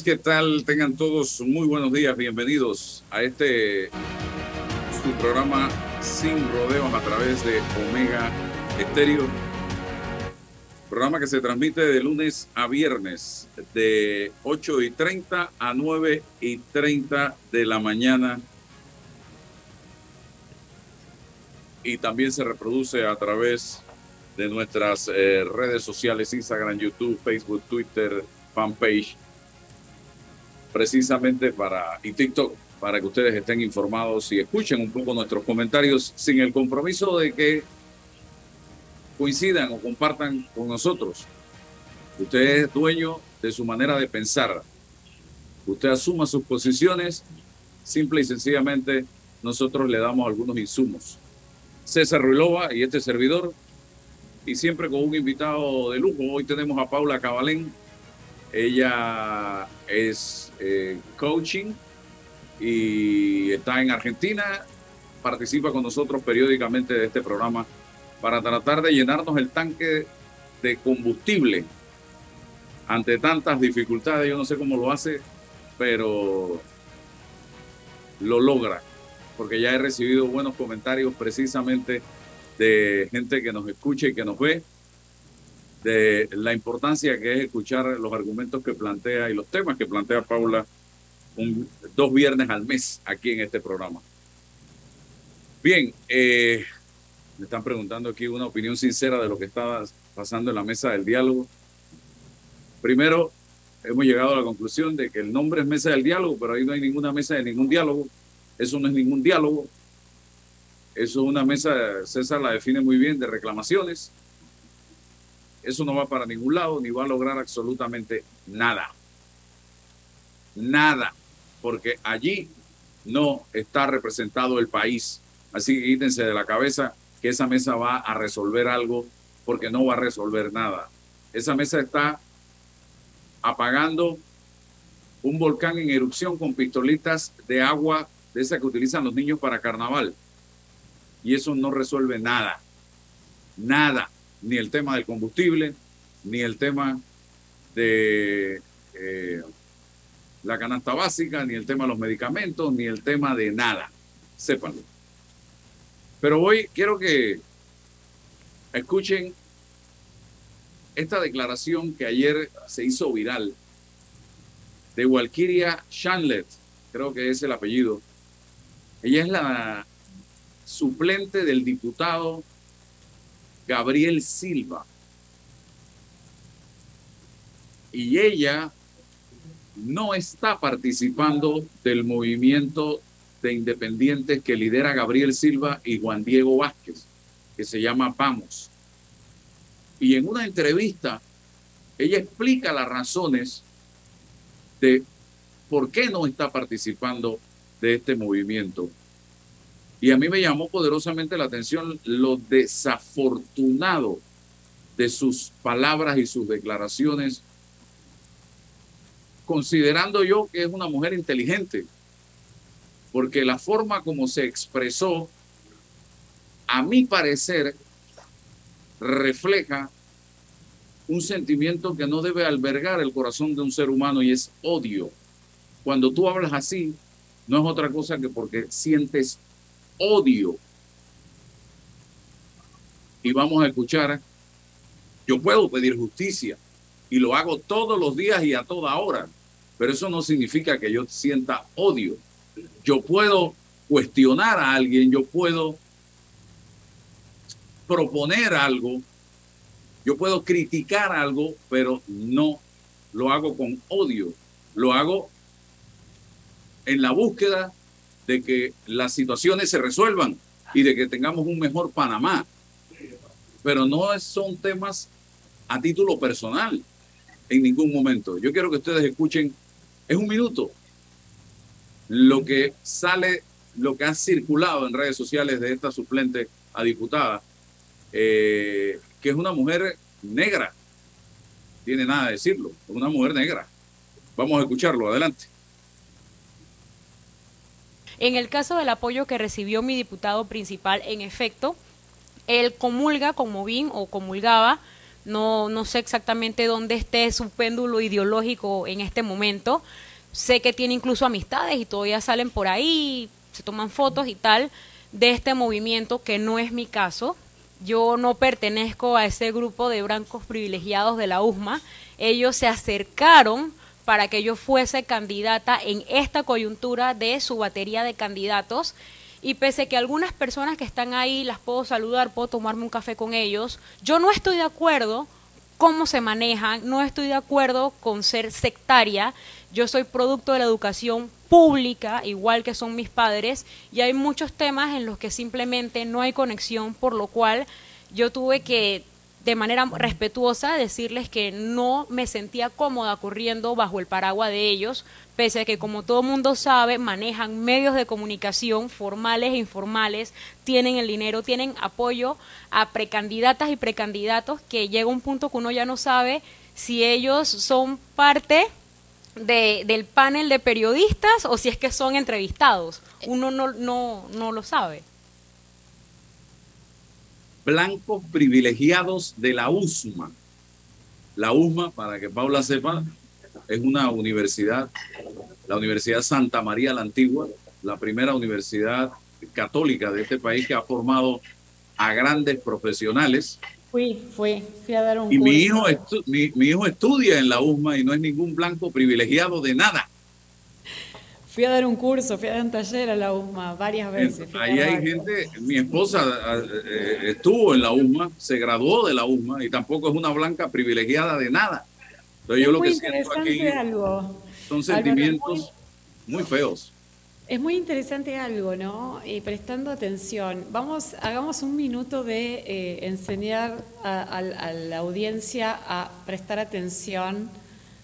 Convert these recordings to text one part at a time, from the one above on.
¿Qué tal? Tengan todos muy buenos días, bienvenidos a este programa Sin Rodeos a través de Omega Estéreo. Programa que se transmite de lunes a viernes de 8 y 30 a 9 y 30 de la mañana. Y también se reproduce a través de nuestras eh, redes sociales, Instagram, YouTube, Facebook, Twitter, fanpage precisamente para, y TikTok, para que ustedes estén informados y escuchen un poco nuestros comentarios sin el compromiso de que coincidan o compartan con nosotros. Usted es dueño de su manera de pensar. Usted asuma sus posiciones, simple y sencillamente nosotros le damos algunos insumos. César Ruilova y este servidor, y siempre con un invitado de lujo. Hoy tenemos a Paula Cabalén, ella es eh, coaching y está en Argentina. Participa con nosotros periódicamente de este programa para tratar de llenarnos el tanque de combustible ante tantas dificultades. Yo no sé cómo lo hace, pero lo logra, porque ya he recibido buenos comentarios precisamente de gente que nos escucha y que nos ve de la importancia que es escuchar los argumentos que plantea y los temas que plantea Paula dos viernes al mes aquí en este programa. Bien, eh, me están preguntando aquí una opinión sincera de lo que está pasando en la mesa del diálogo. Primero, hemos llegado a la conclusión de que el nombre es mesa del diálogo, pero ahí no hay ninguna mesa de ningún diálogo. Eso no es ningún diálogo. Eso es una mesa, César la define muy bien, de reclamaciones eso no va para ningún lado ni va a lograr absolutamente nada. Nada, porque allí no está representado el país. Así que quítense de la cabeza que esa mesa va a resolver algo porque no va a resolver nada. Esa mesa está apagando un volcán en erupción con pistolitas de agua de esa que utilizan los niños para carnaval. Y eso no resuelve nada. Nada ni el tema del combustible, ni el tema de eh, la canasta básica, ni el tema de los medicamentos, ni el tema de nada. Sépanlo. Pero hoy quiero que escuchen esta declaración que ayer se hizo viral de Walkiria Shanlet, creo que es el apellido. Ella es la suplente del diputado Gabriel Silva. Y ella no está participando del movimiento de independientes que lidera Gabriel Silva y Juan Diego Vázquez, que se llama Vamos. Y en una entrevista, ella explica las razones de por qué no está participando de este movimiento. Y a mí me llamó poderosamente la atención lo desafortunado de sus palabras y sus declaraciones, considerando yo que es una mujer inteligente, porque la forma como se expresó, a mi parecer, refleja un sentimiento que no debe albergar el corazón de un ser humano y es odio. Cuando tú hablas así, no es otra cosa que porque sientes odio. Y vamos a escuchar, yo puedo pedir justicia y lo hago todos los días y a toda hora, pero eso no significa que yo sienta odio. Yo puedo cuestionar a alguien, yo puedo proponer algo, yo puedo criticar algo, pero no lo hago con odio, lo hago en la búsqueda de que las situaciones se resuelvan y de que tengamos un mejor Panamá. Pero no son temas a título personal en ningún momento. Yo quiero que ustedes escuchen, es un minuto, lo que sale, lo que ha circulado en redes sociales de esta suplente a diputada, eh, que es una mujer negra. Tiene nada de decirlo, es una mujer negra. Vamos a escucharlo, adelante. En el caso del apoyo que recibió mi diputado principal, en efecto, él comulga con Movín o comulgaba, no, no sé exactamente dónde esté su péndulo ideológico en este momento. Sé que tiene incluso amistades y todavía salen por ahí, se toman fotos y tal de este movimiento, que no es mi caso. Yo no pertenezco a ese grupo de blancos privilegiados de la USMA. Ellos se acercaron para que yo fuese candidata en esta coyuntura de su batería de candidatos. Y pese que algunas personas que están ahí las puedo saludar, puedo tomarme un café con ellos, yo no estoy de acuerdo cómo se manejan, no estoy de acuerdo con ser sectaria, yo soy producto de la educación pública, igual que son mis padres, y hay muchos temas en los que simplemente no hay conexión, por lo cual yo tuve que de manera respetuosa decirles que no me sentía cómoda corriendo bajo el paraguas de ellos, pese a que como todo mundo sabe, manejan medios de comunicación formales e informales, tienen el dinero, tienen apoyo a precandidatas y precandidatos que llega un punto que uno ya no sabe si ellos son parte de, del panel de periodistas o si es que son entrevistados. Uno no, no, no lo sabe blancos privilegiados de la USMA. La USMA, para que Paula sepa, es una universidad, la Universidad Santa María la Antigua, la primera universidad católica de este país que ha formado a grandes profesionales. Fui, fui, fui a dar un y curso. Mi hijo, mi, mi hijo estudia en la USMA y no es ningún blanco privilegiado de nada. Fui a dar un curso, fui a dar un taller a la USMA varias veces. Ahí hay gente, mi esposa eh, estuvo en la USMA, se graduó de la USMA y tampoco es una blanca privilegiada de nada. Entonces yo lo que siento aquí algo. son sentimientos muy, feos. Es muy interesante algo, ¿no? Y prestando atención, vamos, hagamos un minuto de eh, enseñar a, a la audiencia a prestar atención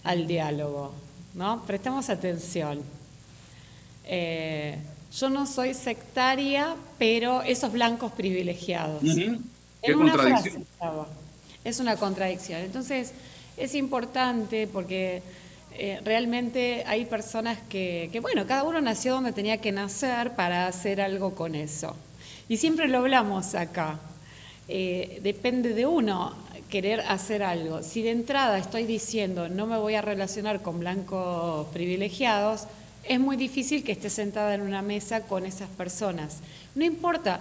al diálogo, ¿no? Prestamos atención. Eh, yo no soy sectaria, pero esos blancos privilegiados. es una contradicción. es una contradicción. Entonces, es importante porque eh, realmente hay personas que, que, bueno, cada uno nació donde tenía que nacer para hacer algo con eso. Y siempre lo hablamos acá. Eh, depende de uno querer hacer algo. Si de entrada estoy diciendo no me voy a relacionar con blancos privilegiados, es muy difícil que esté sentada en una mesa con esas personas. No importa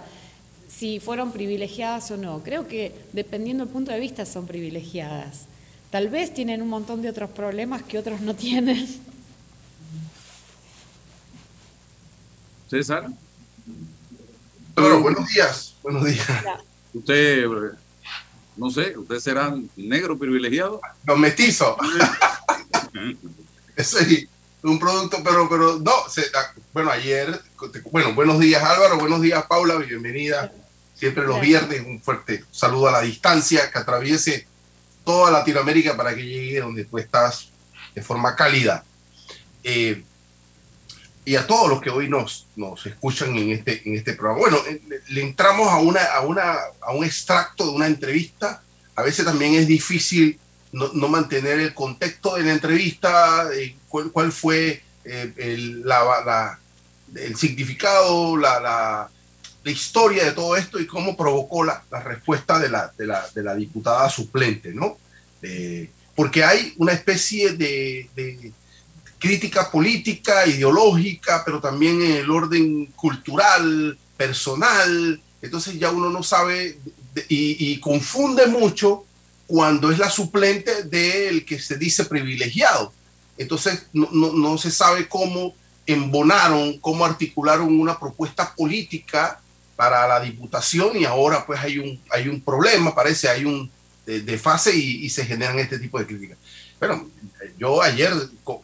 si fueron privilegiadas o no, creo que dependiendo del punto de vista son privilegiadas. Tal vez tienen un montón de otros problemas que otros no tienen. César. Bueno, buenos días. Buenos días. Usted, no sé, ¿usted será negro privilegiado? Los mestizos. sí un producto, pero, pero no, ah, bueno, ayer, bueno, buenos días Álvaro, buenos días Paula, bienvenida. Siempre los viernes, un fuerte saludo a la distancia, que atraviese toda Latinoamérica para que llegue donde tú estás de forma cálida. Eh, y a todos los que hoy nos, nos escuchan en este, en este programa. Bueno, eh, le entramos a, una, a, una, a un extracto de una entrevista. A veces también es difícil no, mantener el contexto de la entrevista, eh, cuál, fue eh, el, significado, la, historia de todo esto y cómo provocó la, respuesta de la, de, la, diputada suplente, ¿no? porque hay una especie de, crítica política, ideológica, pero también en el orden cultural, personal. Entonces ya uno no sabe y, confunde mucho cuando es la suplente del que se dice privilegiado. Entonces no, no, se sabe cómo embonaron, cómo articularon una propuesta política para la diputación y ahora pues hay un, hay un problema, parece, hay un de, fase y, y, se generan este tipo de críticas. Bueno, yo ayer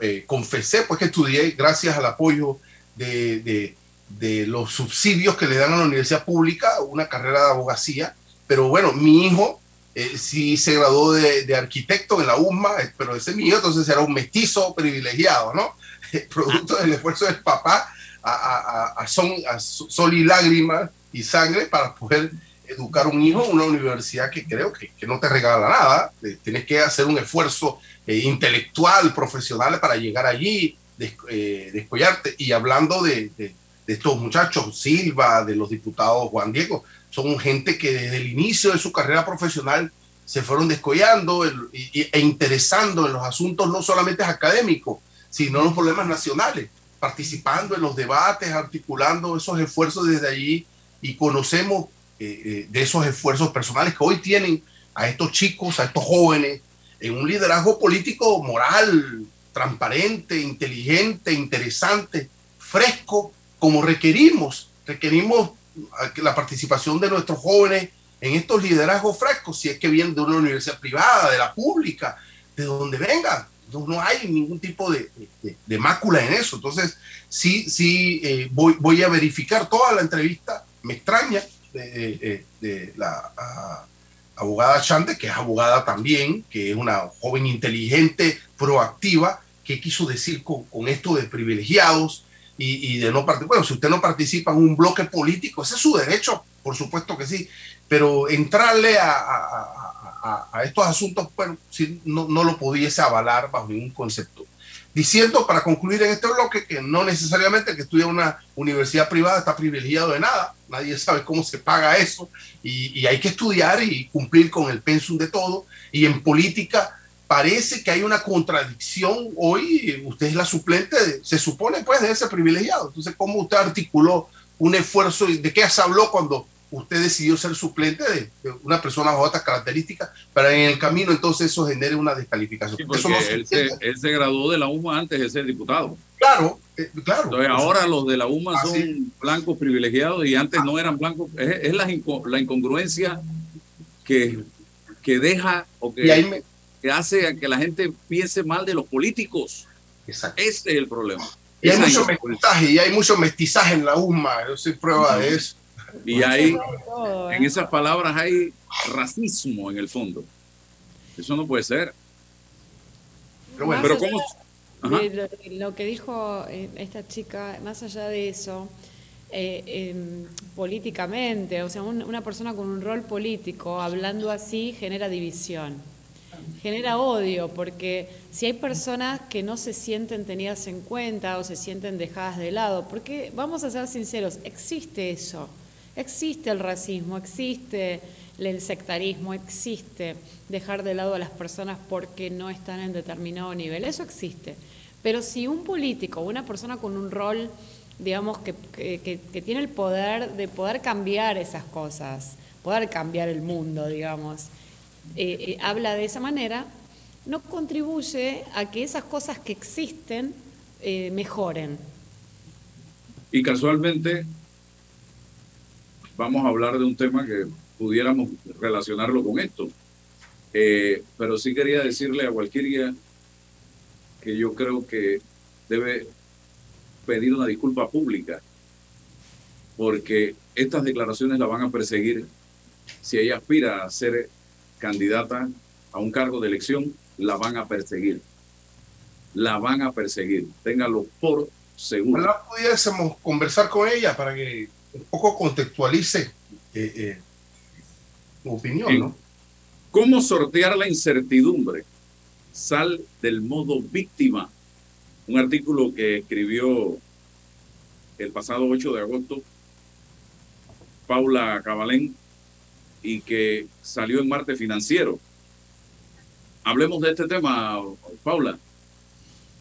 eh, confesé pues que estudié gracias al apoyo de, de, los subsidios que le dan a la universidad pública una carrera de abogacía, pero bueno, mi hijo eh, sí se graduó de, arquitecto en la UMA, eh, pero ese hijo entonces era un mestizo privilegiado, ¿no? Producto del esfuerzo del papá a, a, a, son, a sol y lágrimas y sangre para poder educar un hijo en una universidad que creo que, que no te regala nada, tienes que hacer un esfuerzo eh, intelectual, profesional para llegar allí, eh, descollarte. Y hablando de, de, estos muchachos, Silva, de los diputados Juan Diego, son gente que desde el inicio de su carrera profesional se fueron descollando e interesando en los asuntos no solamente académicos, sino en los problemas nacionales, participando en los debates, articulando esos esfuerzos desde allí y conocemos eh, de esos esfuerzos personales que hoy tienen a estos chicos, a estos jóvenes, en un liderazgo político moral, transparente, inteligente, interesante, fresco, como requerimos. Requerimos la participación de nuestros jóvenes en estos liderazgos frescos, si es que vienen de una universidad privada, de la pública, de donde vengan. No, hay ningún tipo de, de, mácula en eso. Entonces, sí, sí, eh, voy, voy a verificar toda la entrevista. Me extraña de, de la abogada Chande, que es abogada también, que es una joven inteligente, proactiva, que quiso decir con, esto de privilegiados y, de no participar. Bueno, si usted no participa en un bloque político, ese es su derecho, por supuesto que sí, pero entrarle a, estos asuntos, bueno, si no, no lo pudiese avalar bajo ningún concepto diciendo para concluir en este bloque que no necesariamente que estudia en una universidad privada está privilegiado de nada, nadie sabe cómo se paga eso y, hay que estudiar y cumplir con el pensum de todo y en política parece que hay una contradicción hoy, usted es la suplente, se supone pues de ese privilegiado, entonces cómo usted articuló un esfuerzo, de qué se habló cuando usted decidió ser suplente de, una persona bajo otras características, para en el camino entonces eso genere una descalificación. él, se, graduó de la UMA antes de ser diputado. Claro, eh, claro. Entonces ahora los de la UMA son blancos privilegiados y antes no eran blancos. Es, la, la, incongruencia que, que deja o que, que hace que la gente piense mal de los políticos. Exacto. Ese es el problema. Y hay mucho mestizaje, y hay mucho mestizaje en la UMA, yo soy prueba de eso. Y hay, en esas palabras hay racismo en el fondo. Eso no puede ser. Pero bueno, pero ¿cómo? Lo, que dijo eh, esta chica, más allá de eso, eh, em, políticamente, o sea, una persona con un rol político hablando así genera división, genera odio, porque si hay personas que no se sienten tenidas en cuenta o se sienten dejadas de lado, porque vamos a ser sinceros, existe eso. Existe el racismo, existe el sectarismo, existe dejar de lado a las personas porque no están en determinado nivel, eso existe. Pero si un político, una persona con un rol, digamos, que, tiene el poder de poder cambiar esas cosas, poder cambiar el mundo, digamos, eh, eh, habla de esa manera, no contribuye a que esas cosas que existen eh, mejoren. Y casualmente vamos a hablar de un tema que pudiéramos relacionarlo con esto. Pero sí quería decirle a cualquiera que yo creo que debe pedir una disculpa pública, porque estas declaraciones la van a perseguir si ella aspira a ser candidata a un cargo de elección, la van a perseguir. La van a perseguir. Téngalo por seguro. Ojalá pudiésemos conversar con ella para que un poco contextualice eh, eh opinión, ¿no? ¿Cómo sortear la incertidumbre? Sal del modo víctima. Un artículo que escribió el pasado 8 de agosto Paula Cabalén y que salió en Marte Financiero. hablemos de este tema, Paula.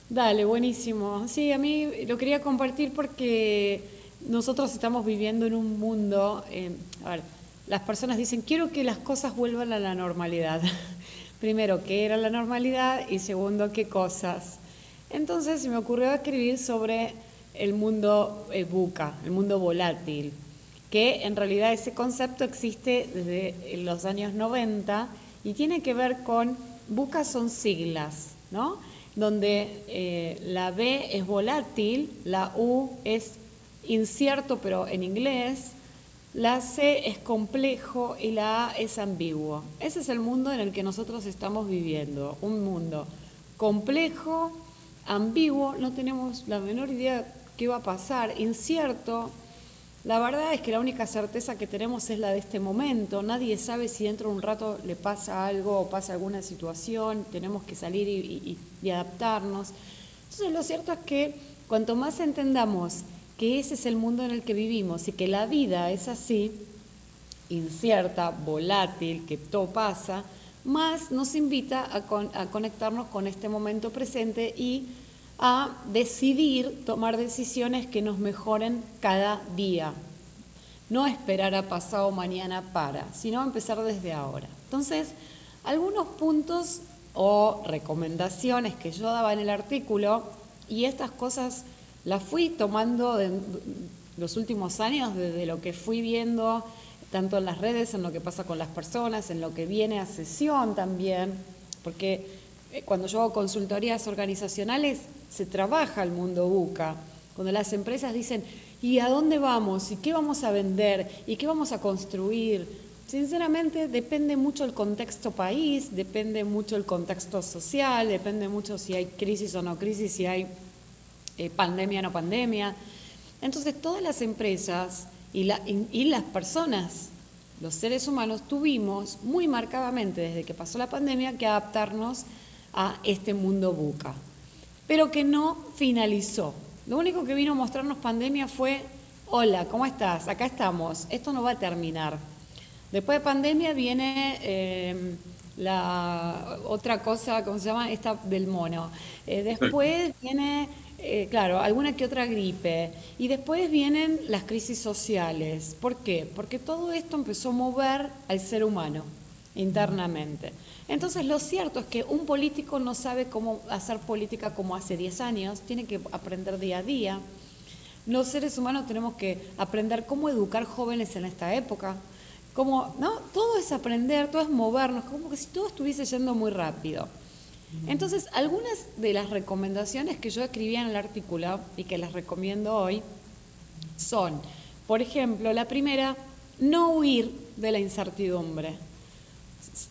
Dale, buenísimo. Sí, a mí lo quería compartir porque nosotros estamos viviendo en un mundo, eh, a ver, las personas dicen, quiero que las cosas vuelvan a la normalidad. Primero, ¿qué era la normalidad? Y segundo, ¿qué cosas? Entonces se me ocurrió escribir sobre el mundo eh, buca, el mundo volátil, que en realidad ese concepto existe desde los años 90 y tiene que ver con, buca son siglas, ¿no? Donde eh, la B es volátil, la U es incierto pero en inglés, la C es complejo y la A es ambiguo. Ese es el mundo en el que nosotros estamos viviendo, un mundo complejo, ambiguo, no tenemos la menor idea qué va a pasar, incierto. La verdad es que la única certeza que tenemos es la de este momento. Nadie sabe si dentro de un rato le pasa algo o pasa alguna situación, tenemos que salir y, y adaptarnos. Entonces lo cierto es que cuanto más entendamos que ese es el mundo en el que vivimos y que la vida es así, incierta, volátil, que todo pasa, más nos invita a, conectarnos con este momento presente y a decidir tomar decisiones que nos mejoren cada día. No esperar a pasado mañana para, sino empezar desde ahora. Entonces, algunos puntos o recomendaciones que yo daba en el artículo, y estas cosas la fui tomando los últimos años, desde lo que fui viendo, tanto en las redes, en lo que pasa con las personas, en lo que viene a sesión también, porque cuando yo hago consultorías organizacionales se trabaja el mundo buca, cuando las empresas dicen, ¿y a dónde vamos? ¿Y qué vamos a vender? ¿Y qué vamos a construir? Sinceramente depende mucho el contexto país, depende mucho el contexto social, depende mucho si hay crisis o no crisis, si hay eh, pandemia no pandemia. Entonces todas las empresas y las personas, los seres humanos, tuvimos muy marcadamente desde que pasó la pandemia que adaptarnos a este mundo buca, pero que no finalizó. Lo único que vino a mostrarnos pandemia fue, hola, ¿cómo estás? Acá estamos, esto no va a terminar. Después de pandemia viene eh, la otra cosa, ¿cómo se llama? Esta del mono. Eh, después viene eh, claro, alguna que otra gripe. Y después vienen las crisis sociales. ¿Por qué? Porque todo esto empezó a mover al ser humano internamente. Entonces, lo cierto es que un político no sabe cómo hacer política como hace 10 años, tiene que aprender día a día. Los seres humanos tenemos que aprender cómo educar jóvenes en esta época. Como, ¿no? Todo es aprender, todo es movernos, como que si todo estuviese yendo muy rápido. Entonces, algunas de las recomendaciones que yo escribía en el artículo y que las recomiendo hoy son, por ejemplo, la primera, no huir de la incertidumbre.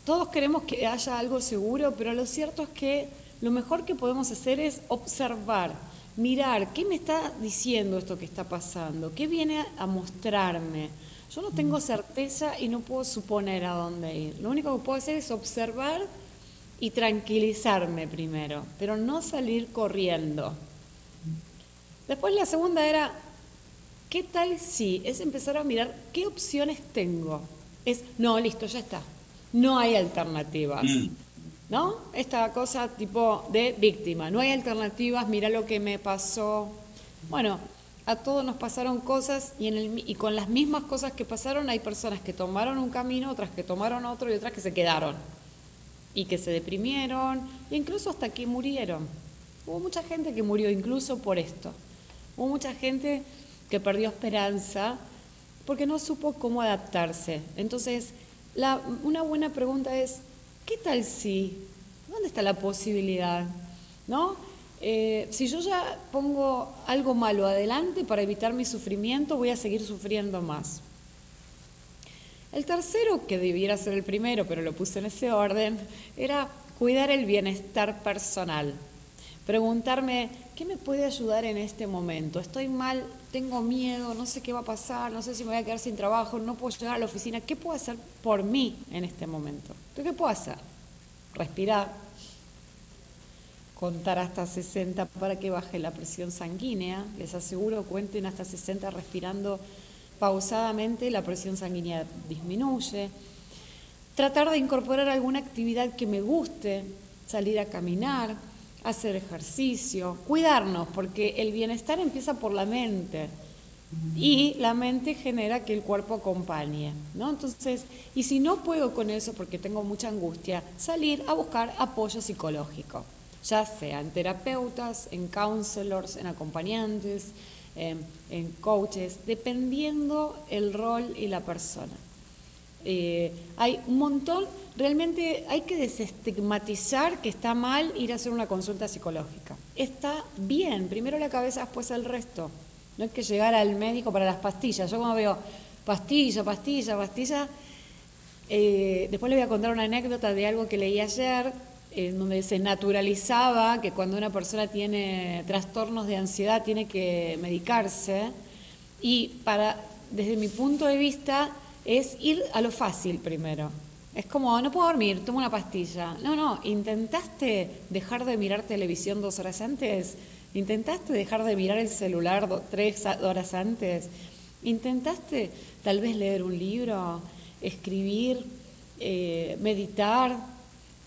Todos queremos que haya algo seguro, pero lo cierto es que lo mejor que podemos hacer es observar, mirar, ¿qué me está diciendo esto que está pasando? ¿Qué viene a mostrarme? Yo no tengo certeza y no puedo suponer a dónde ir. Lo único que puedo hacer es observar y tranquilizarme primero, pero no salir corriendo. Después la segunda era, ¿qué tal si? Es empezar a mirar qué opciones tengo. Es, no, listo, ya está. No hay alternativas. Mm. ¿No? Esta cosa tipo de víctima. No hay alternativas, mira lo que me pasó. Bueno, a todos nos pasaron cosas y, en el, y con las mismas cosas que pasaron hay personas que tomaron un camino, otras que tomaron otro y otras que se quedaron y que se deprimieron, e incluso hasta que murieron. Hubo mucha gente que murió incluso por esto. Hubo mucha gente que perdió esperanza porque no supo cómo adaptarse. Entonces, una buena pregunta es, ¿qué tal si? ¿Dónde está la posibilidad? ¿No? Eh, si yo ya pongo algo malo adelante para evitar mi sufrimiento, voy a seguir sufriendo más. El tercero, que debiera ser el primero, pero lo puse en ese orden, era cuidar el bienestar personal. Preguntarme, ¿qué me puede ayudar en este momento? Estoy mal, tengo miedo, no sé qué va a pasar, no sé si me voy a quedar sin trabajo, no puedo llegar a la oficina. ¿Qué puedo hacer por mí en este momento? ¿Qué puedo hacer? Respirar, contar hasta 60 para que baje la presión sanguínea. Les aseguro, cuenten hasta 60 respirando pausadamente la presión sanguínea disminuye. Tratar de incorporar alguna actividad que me guste. salir a caminar, hacer ejercicio, cuidarnos, porque el bienestar empieza por la mente y la mente genera que el cuerpo acompañe, ¿no? Entonces, y si no puedo con eso porque tengo mucha angustia, salir a buscar apoyo psicológico, ya sea en terapeutas, en counselors, en acompañantes, en, coaches, dependiendo el rol y la persona. Eh, hay un montón, realmente hay que desestigmatizar que está mal ir a hacer una consulta psicológica. Está bien, primero la cabeza, después el resto. No hay que llegar al médico para las pastillas. Yo como veo pastilla, pastilla, pastilla, eh, después le voy a contar una anécdota de algo que leí ayer, en donde se naturalizaba que cuando una persona tiene trastornos de ansiedad tiene que medicarse. Y para, desde mi punto de vista, es ir a lo fácil primero. Es como, no puedo dormir, tomo una pastilla. No, no, ¿intentaste dejar de mirar televisión dos horas antes? ¿Intentaste dejar de mirar el celular tres horas antes? ¿Intentaste tal vez leer un libro, escribir, eh, meditar,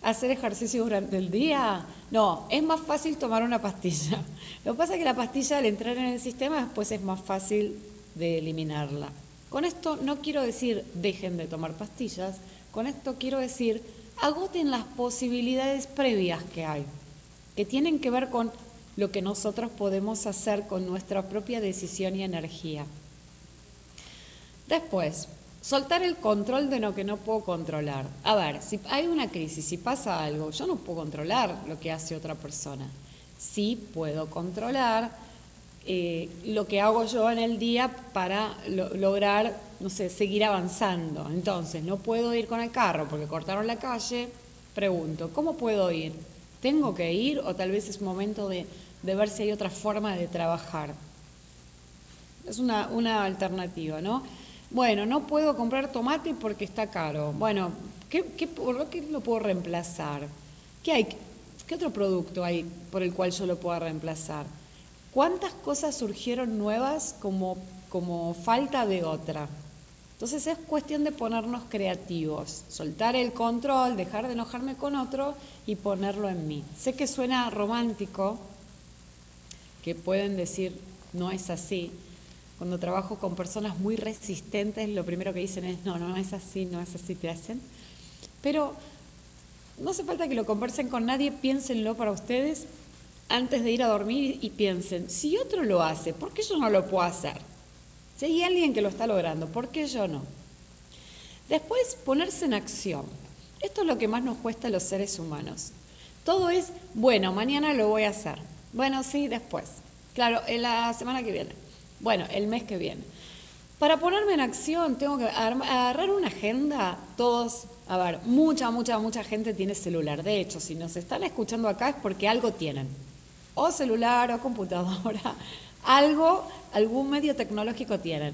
hacer ejercicio durante el día? No, es más fácil tomar una pastilla. Lo que pasa es que la pastilla al entrar en el sistema después es más fácil de eliminarla. Con esto no quiero decir dejen de tomar pastillas, con esto quiero decir agoten las posibilidades previas que hay, que tienen que ver con lo que nosotros podemos hacer con nuestra propia decisión y energía. Después, soltar el control de lo que no puedo controlar. A ver, si hay una crisis, si pasa algo, yo no puedo controlar lo que hace otra persona. Sí puedo controlar eh, lo que hago yo en el día para lograr, no sé, seguir avanzando. Entonces, no puedo ir con el carro porque cortaron la calle, pregunto, ¿cómo puedo ir? ¿Tengo que ir o tal vez es momento de, ver si hay otra forma de trabajar? Es una, una alternativa, ¿no? Bueno, no puedo comprar tomate porque está caro. Bueno, ¿qué, qué, ¿por qué lo puedo reemplazar? ¿Qué, hay, ¿Qué otro producto hay por el cual yo lo pueda reemplazar? ¿Cuántas cosas surgieron nuevas como, como falta de otra? Entonces es cuestión de ponernos creativos, soltar el control, dejar de enojarme con otro y ponerlo en mí. Sé que suena romántico, que pueden decir no es así. Cuando trabajo con personas muy resistentes, lo primero que dicen es no, no es así, no es así, te hacen. Pero no hace falta que lo conversen con nadie, piénsenlo para ustedes antes de ir a dormir y piensen, si otro lo hace, ¿por qué yo no lo puedo hacer? Si hay alguien que lo está logrando, ¿por qué yo no? Después, ponerse en acción. Esto es lo que más nos cuesta a los seres humanos. Todo es, bueno, mañana lo voy a hacer. Bueno, sí, después. Claro, en la semana que viene. Bueno, el mes que viene. Para ponerme en acción tengo que agarrar una agenda, todos, a ver, mucha, mucha, mucha gente tiene celular. De hecho, si nos están escuchando acá es porque algo tienen o celular o computadora, algo, algún medio tecnológico tienen.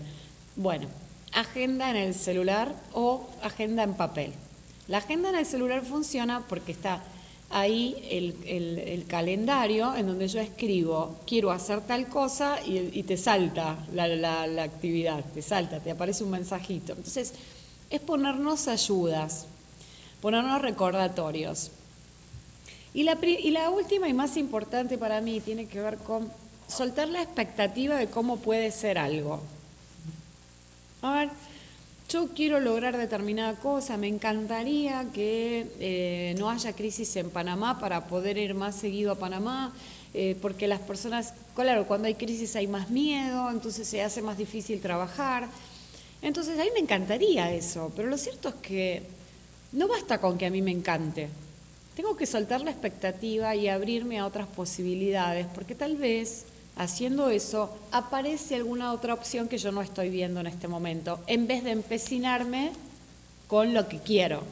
Bueno, agenda en el celular o agenda en papel. La agenda en el celular funciona porque está ahí el, calendario en donde yo escribo, quiero hacer tal cosa y, te salta la, la, actividad, te salta, te aparece un mensajito. Entonces, es ponernos ayudas, ponernos recordatorios. Y la, y la última y más importante para mí tiene que ver con soltar la expectativa de cómo puede ser algo. A ver, yo quiero lograr determinada cosa, me encantaría que eh, no haya crisis en Panamá para poder ir más seguido a Panamá, eh, porque las personas, claro, cuando hay crisis hay más miedo, entonces se hace más difícil trabajar. Entonces a mí me encantaría eso, pero lo cierto es que no basta con que a mí me encante. Tengo que soltar la expectativa y abrirme a otras posibilidades, porque tal vez haciendo eso aparece alguna otra opción que yo no estoy viendo en este momento, en vez de empecinarme con lo que quiero.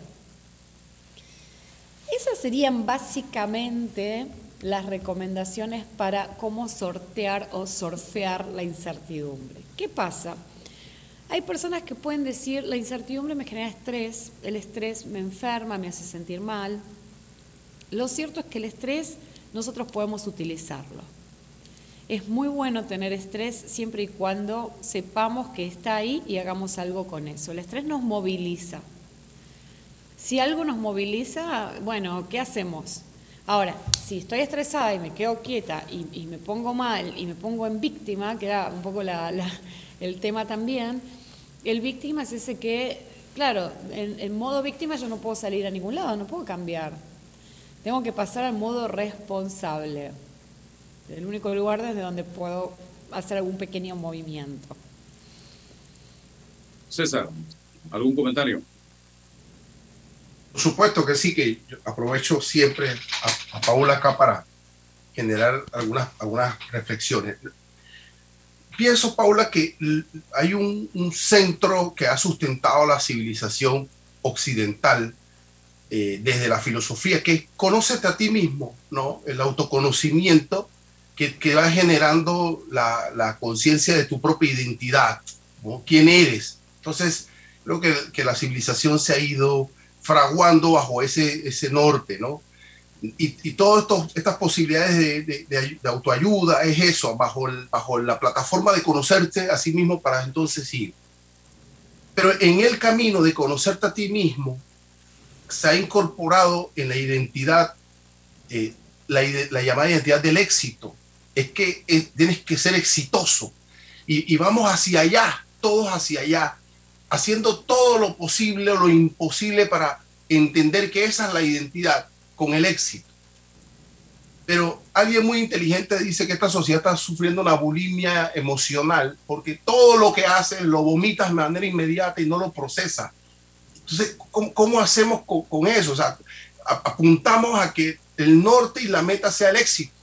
Esas serían básicamente las recomendaciones para cómo sortear o sorfear la incertidumbre. ¿Qué pasa? Hay personas que pueden decir, la incertidumbre me genera estrés, el estrés me enferma, me hace sentir mal, lo cierto es que el estrés nosotros podemos utilizarlo. Es muy bueno tener estrés siempre y cuando sepamos que está ahí y hagamos algo con eso. El estrés nos moviliza. Si algo nos moviliza, bueno, ¿qué hacemos? Ahora, si estoy estresada y me quedo quieta y, me pongo mal y me pongo en víctima, que era un poco el tema también, el víctima es ese que, claro, en, en modo víctima yo no puedo salir a ningún lado, no puedo cambiar. Tengo que pasar al modo responsable. El único lugar desde donde puedo hacer algún pequeño movimiento. César, ¿algún comentario? Por supuesto que sí, que aprovecho siempre a, Paula acá para generar algunas, algunas reflexiones. Pienso, Paula, que hay un, centro que ha sustentado la civilización occidental eh, desde la filosofía, que es conócete a ti mismo, ¿no? El autoconocimiento que, que va generando la, la conciencia de tu propia identidad, ¿no? ¿Quién eres? Entonces, creo que, que la civilización se ha ido fraguando bajo ese, ese norte, ¿no? Y, y todas estas posibilidades de, de, autoayuda es eso, bajo, el, bajo la plataforma de conocerte a sí mismo para entonces ir. Pero en el camino de conocerte a ti mismo, se ha incorporado en la identidad, eh, la, la, llamada identidad del éxito. Es que tienes que ser exitoso. Y, y vamos hacia allá, todos hacia allá haciendo todo lo posible o lo imposible para entender que esa es la identidad con el éxito. Pero alguien muy inteligente dice que esta sociedad está sufriendo una bulimia emocional porque todo lo que hace lo vomitas de manera inmediata y no lo procesa. Entonces, ¿cómo, hacemos con, eso? O sea, apuntamos a que el norte y la meta sea el éxito.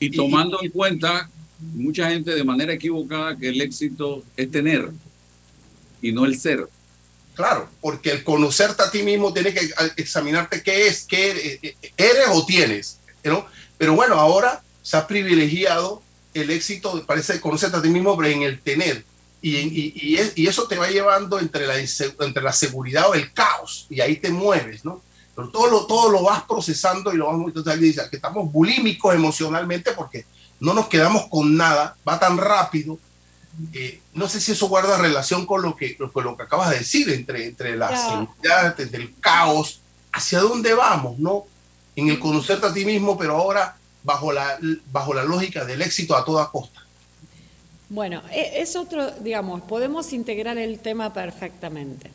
Y tomando en cuenta mucha gente de manera equivocada que el éxito es tener y no el ser. Claro, porque el conocerte a ti mismo tiene que examinarte qué es, qué eh, eh, eres o tienes. ¿no? Pero bueno, ahora se ha privilegiado el éxito, parece conocerte a ti mismo, pero en el tener. Y, y, y, eso te va llevando entre la, entre la seguridad o el caos, y ahí te mueves, ¿no? Pero todo lo, todo lo vas procesando y lo vas entonces dice que estamos bulímicos emocionalmente porque no nos quedamos con nada, va tan rápido eh, no sé si eso guarda relación con lo que, con lo que acabas de decir, entre, entre la seguridad, entre el caos, hacia dónde vamos, ¿no? En el conocerte a ti mismo, pero ahora bajo la, bajo la lógica del éxito a toda costa. Bueno, e, es otro, digamos, podemos integrar el tema perfectamente,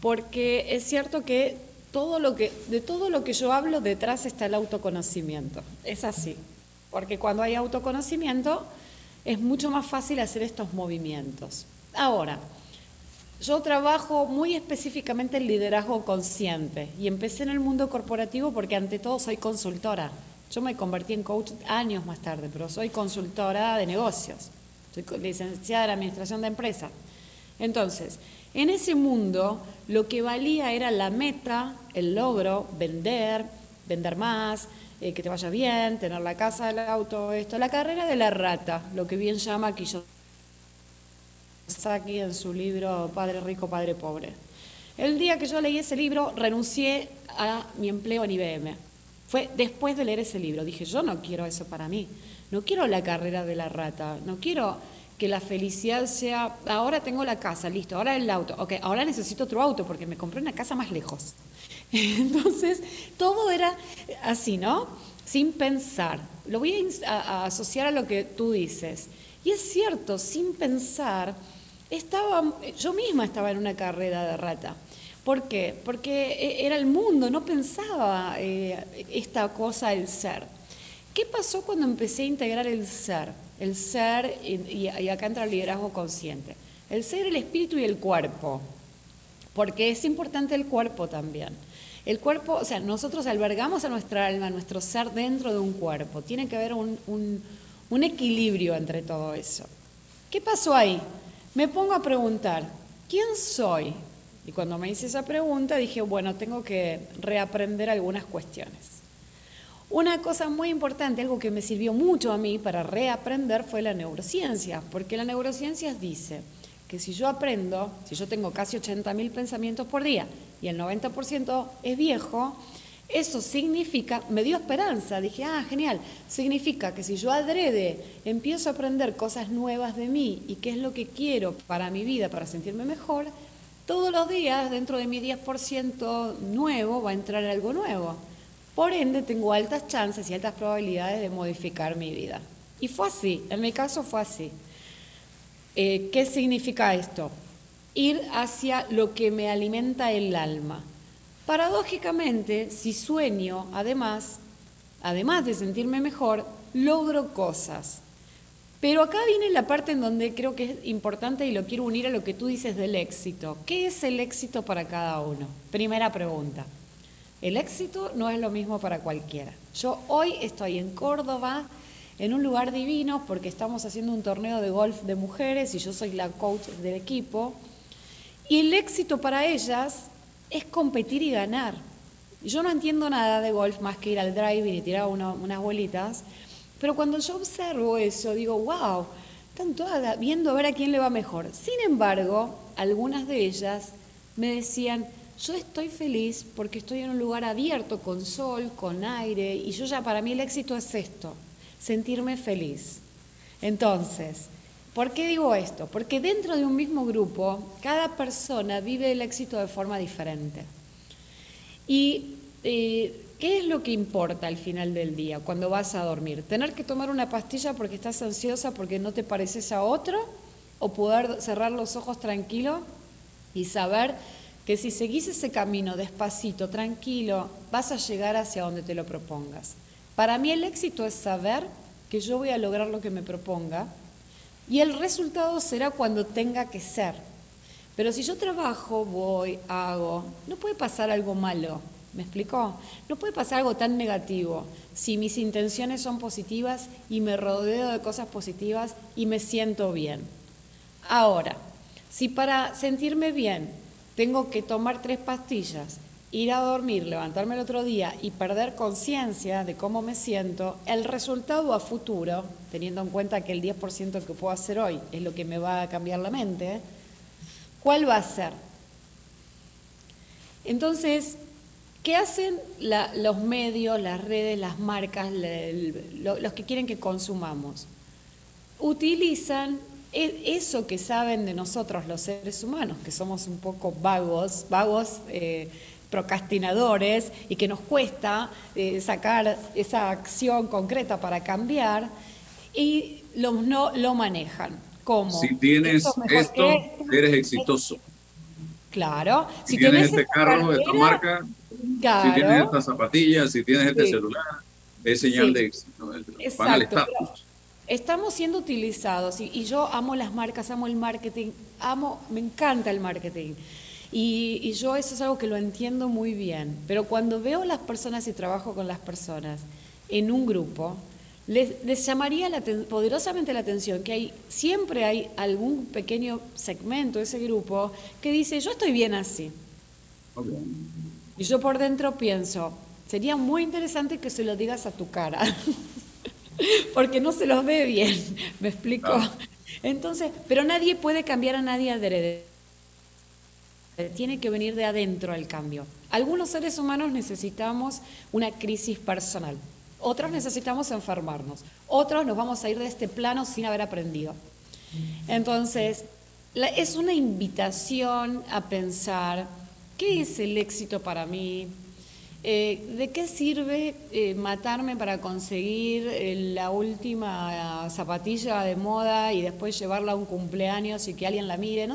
porque es cierto que todo lo que, de todo lo que yo hablo, detrás está el autoconocimiento. Es así, porque cuando hay autoconocimiento, es mucho más fácil hacer estos movimientos. Ahora, yo trabajo muy específicamente en liderazgo consciente y empecé en el mundo corporativo porque ante todo soy consultora. Yo me convertí en coach años más tarde, pero soy consultora de negocios. Soy licenciada en administración de empresas. Entonces, en ese mundo lo que valía era la meta, el logro, vender, vender más, eh, que te vaya bien, tener la casa, el auto, esto, la carrera de la rata, lo que bien llama Kiyosaki en su libro Padre Rico, Padre Pobre. El día que yo leí ese libro, renuncié a mi empleo en IBM. Fue después de leer ese libro. Dije, yo no quiero eso para mí. No quiero la carrera de la rata. No quiero que la felicidad sea, ahora tengo la casa, listo, ahora el auto. Ok, ahora necesito otro auto porque me compré una casa más lejos. Entonces, todo era así, ¿no? Sin pensar. Lo voy a, asociar a lo que tú dices. Y es cierto, sin pensar, estaba, yo misma estaba en una carrera de rata. ¿Por qué? Porque e, era el mundo, no pensaba eh, esta cosa, el ser. ¿Qué pasó cuando empecé a integrar el ser? El ser, y, acá entra el liderazgo consciente. El ser, el espíritu y el cuerpo. Porque es importante el cuerpo también. El cuerpo, o sea, nosotros albergamos a nuestra alma, a nuestro ser dentro de un cuerpo. Tiene que haber un, un, equilibrio entre todo eso. ¿Qué pasó ahí? Me pongo a preguntar, ¿quién soy? Y cuando me hice esa pregunta dije, bueno, tengo que reaprender algunas cuestiones. Una cosa muy importante, algo que me sirvió mucho a mí para reaprender fue la neurociencia, porque la neurociencia dice que si yo aprendo, si yo tengo casi 80.000 pensamientos por día y el 90% es viejo, eso significa, me dio esperanza, dije, ah, genial, significa que si yo adrede, empiezo a aprender cosas nuevas de mí y qué es lo que quiero para mi vida, para sentirme mejor, todos los días dentro de mi 10% nuevo va a entrar algo nuevo. Por ende, tengo altas chances y altas probabilidades de modificar mi vida. Y fue así, en mi caso fue así. Eh, ¿Qué significa esto? Ir hacia lo que me alimenta el alma. Paradójicamente, si sueño, además, además de sentirme mejor, logro cosas. Pero acá viene la parte en donde creo que es importante y lo quiero unir a lo que tú dices del éxito. ¿Qué es el éxito para cada uno? Primera pregunta. El éxito no es lo mismo para cualquiera. Yo hoy estoy en Córdoba, en un lugar divino, porque estamos haciendo un torneo de golf de mujeres y yo soy la coach del equipo. Y el éxito para ellas es competir y ganar. Yo no entiendo nada de golf más que ir al driving y tirar unas bolitas, pero cuando yo observo eso, digo, wow, están todas viendo a ver a quién le va mejor. Sin embargo, algunas de ellas me decían, yo estoy feliz porque estoy en un lugar abierto, con sol, con aire, y yo ya para mí el éxito es esto, sentirme feliz. Entonces, ¿por qué digo esto? Porque dentro de un mismo grupo, cada persona vive el éxito de forma diferente. Y eh, ¿Qué es lo que importa al final del día cuando vas a dormir? ¿Tener que tomar una pastilla porque estás ansiosa porque no te pareces a otro? ¿O poder cerrar los ojos tranquilo y saber que si seguís ese camino despacito, tranquilo, vas a llegar hacia donde te lo propongas? Para mí el éxito es saber que yo voy a lograr lo que me proponga y el resultado será cuando tenga que ser. Pero si yo trabajo, voy, hago, no puede pasar algo malo ¿Me explicó? No puede pasar algo tan negativo si mis intenciones son positivas y me rodeo de cosas positivas y me siento bien. Ahora, si para sentirme bien tengo que tomar tres pastillas, ir a dormir, levantarme el otro día y perder conciencia de cómo me siento, el resultado a futuro, teniendo en cuenta que el 10% que puedo hacer hoy es lo que me va a cambiar la mente, ¿cuál va a ser? Entonces, ¿Qué hacen los medios, las redes, las marcas, los que quieren que consumamos? Utilizan eso que saben de nosotros los seres humanos, que somos un poco vagos, vagos eh, procrastinadores y que nos cuesta eh, sacar esa acción concreta para cambiar y no lo manejan. ¿Cómo? Si tienes esto, eres exitoso. Claro. Si, tienes este carro de esta marca, si tienes estas zapatillas, si tienes este celular, es señal de éxito. Exacto. Estamos siendo utilizados y, yo amo las marcas, amo el marketing, amo, me encanta el marketing. Y, y, yo eso es algo que lo entiendo muy bien. Pero cuando veo las personas y trabajo con las personas en un grupo, les, les llamaría la, poderosamente la atención que hay, siempre hay algún pequeño segmento de ese grupo que dice, yo estoy bien así. Y yo por dentro pienso, sería muy interesante que se lo digas a tu cara, porque no se los ve bien, ¿me explico? Entonces, pero nadie puede cambiar a nadie adrede. Tiene que venir de adentro el cambio. Algunos seres humanos necesitamos una crisis personal, otros necesitamos enfermarnos, otros nos vamos a ir de este plano sin haber aprendido. Entonces, es una invitación a pensar ¿Qué es el éxito para mí? Eh, ¿De qué sirve eh, matarme para conseguir eh, la última zapatilla de moda y después llevarla a un cumpleaños y que alguien la mire?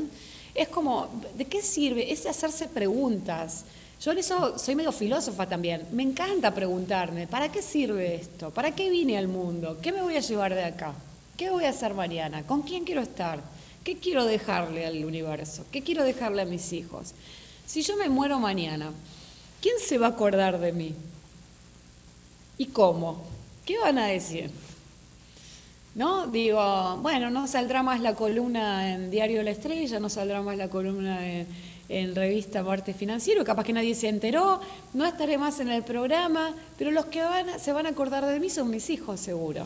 Es como, ¿de qué sirve? Es hacerse preguntas. Yo en eso soy medio filósofa también. Me encanta preguntarme, ¿para qué sirve esto? ¿Para qué vine al mundo? ¿Qué me voy a llevar de acá? ¿Qué voy a hacer mañana? ¿Con quién quiero estar? ¿Qué quiero dejarle al universo? ¿Qué quiero dejarle a mis hijos? Si yo me muero mañana, ¿quién se va a acordar de mí? ¿Y cómo? ¿Qué van a decir? ¿No? Digo, bueno, no saldrá más la columna en Diario La Estrella, no saldrá más la columna en, revista Marte Financiero, capaz que nadie se enteró, no estaré más en el programa, pero los que van, se van a acordar de mí son mis hijos, seguro.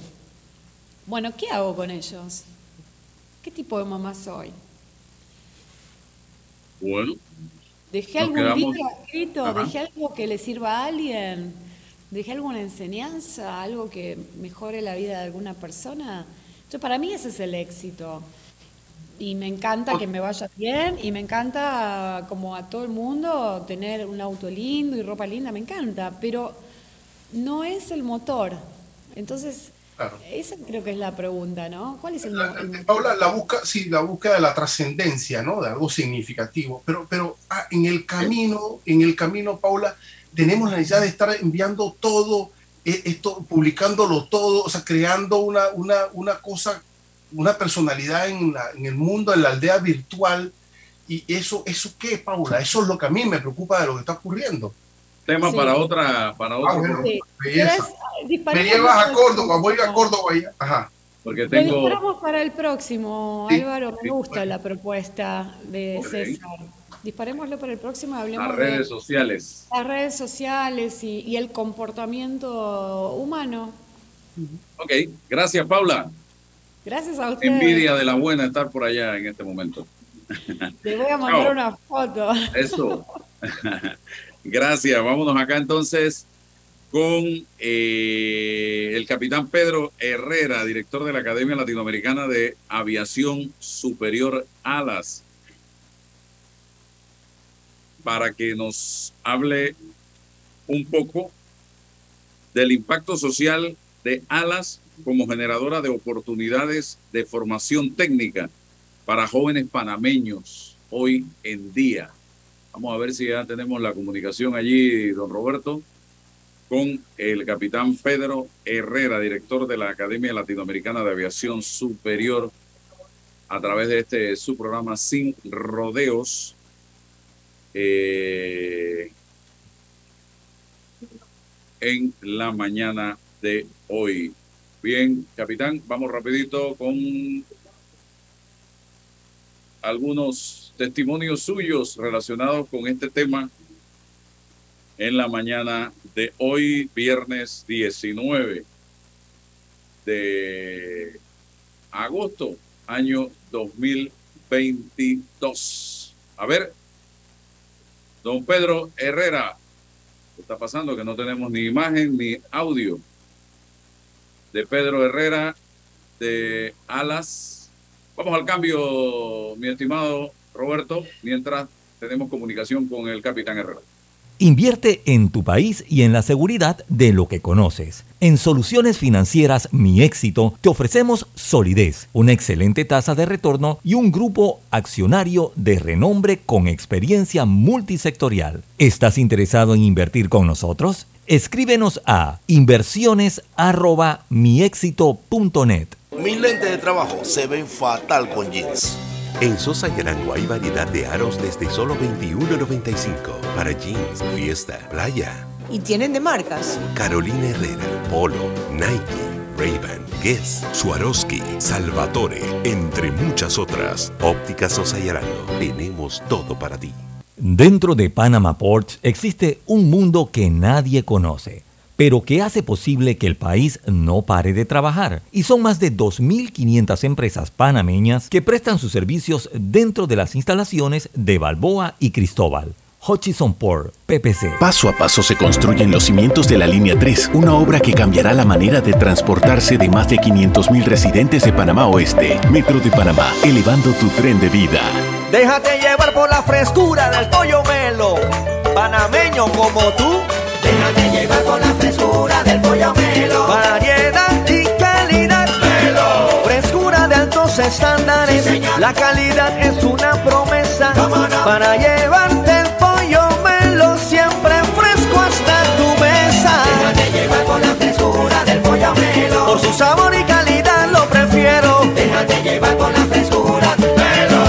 Bueno, ¿qué hago con ellos? ¿Qué tipo de mamá soy? Bueno, ¿Dejé algún libro escrito? ¿Dejé algo que le sirva a alguien? ¿Dejé alguna enseñanza? ¿Algo que mejore la vida de alguna persona? Yo, para mí ese es el éxito. Y me encanta que me vaya bien y me encanta, como a todo el mundo, tener un auto lindo y ropa linda, me encanta. Pero no es el motor. Entonces, esa creo que es la pregunta, ¿no? ¿Cuál es el, motor? Paula, la busca, sí, la búsqueda de la trascendencia, ¿no? De algo significativo. Pero, pero ah, en el camino, en el camino, Paula, tenemos la necesidad de estar enviando todo, eh, esto, publicándolo todo, o sea, creando una, una, una cosa, una personalidad en, en el mundo, en la aldea virtual. Y eso, ¿eso qué, Paula? Eso es lo que a mí me preocupa de lo que está ocurriendo. Tema para otra, para otra. Ah, me llevas a Córdoba, voy a Córdoba ya. Ajá. Porque tengo... Lo disparamos para el próximo, Álvaro. Me gusta la propuesta de César. Disparémoslo para el próximo. Hablemos las redes sociales. Las redes sociales y, y, el comportamiento humano. Ok, gracias, Paula. Gracias a usted. Envidia de la buena estar por allá en este momento. Te voy a mandar una foto. Eso. Gracias. Vámonos acá entonces con eh, el capitán Pedro Herrera, director de la Academia Latinoamericana de Aviación Superior Alas, para que nos hable un poco del impacto social de Alas como generadora de oportunidades de formación técnica para jóvenes panameños hoy en día. Vamos a ver si ya tenemos la comunicación allí, don Roberto, con el capitán Pedro Herrera, director de la Academia Latinoamericana de Aviación Superior, a través de este su programa Sin Rodeos. Eh, en la mañana de hoy. Bien, capitán, vamos rapidito con algunos testimonios suyos relacionados con este tema en la mañana de hoy, viernes 19 de agosto, año 2022. A ver, don Pedro Herrera, ¿qué está pasando? Que no tenemos ni imagen ni audio de Pedro Herrera de Alas. Vamos al cambio, mi estimado Roberto, mientras tenemos comunicación con el capitán Herrera. Invierte en tu país y en la seguridad de lo que conoces. En Soluciones Financieras Mi Éxito te ofrecemos solidez, una excelente tasa de retorno y un grupo accionario de renombre con experiencia multisectorial. ¿Estás interesado en invertir con nosotros? Escríbenos a inversiones@miexito.net. Mis lentes de trabajo se ven fatal con jeans. En Sosa Yarango hay variedad de aros desde solo $21.95 para jeans, fiesta, playa. ¿Y tienen de marcas? Carolina Herrera, Polo, Nike, Ray-Ban, Guess, Swarovski, Salvatore, entre muchas otras. Óptica Sosa Yarango, tenemos todo para ti. Dentro de Panama Ports existe un mundo que nadie conoce pero que hace posible que el país no pare de trabajar. Y son más de 2.500 empresas panameñas que prestan sus servicios dentro de las instalaciones de Balboa y Cristóbal. Hutchison Port, PPC. Paso a paso se construyen los cimientos de la Línea 3, una obra que cambiará la manera de transportarse de más de 500.000 residentes de Panamá Oeste. Metro de Panamá, elevando tu tren de vida. Déjate llevar por la frescura del pollo melo, panameño como tú. Pollo melo. Variedad y calidad. Melo. Frescura de altos estándares. la calidad es una promesa. Para llevarte el pollo melo siempre fresco hasta tu mesa. Déjate llevar con la frescura del pollo melo. Por su sabor y calidad lo prefiero. Déjate llevar con la frescura melo.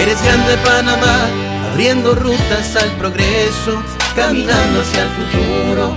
Eres grande Panamá, abriendo rutas al progreso caminando hacia el futuro,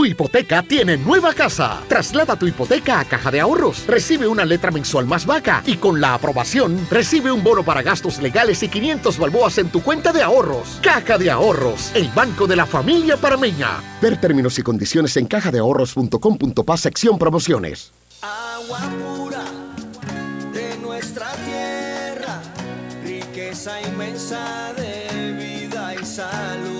Tu hipoteca tiene nueva casa. Traslada tu hipoteca a Caja de Ahorros. Recibe una letra mensual más vaca y con la aprobación recibe un bono para gastos legales y 500 balboas en tu cuenta de ahorros. Caja de Ahorros, el banco de la familia parameña. Ver términos y condiciones en cajadeahorros.com.pa sección promociones. Agua pura de nuestra tierra riqueza inmensa de vida y salud.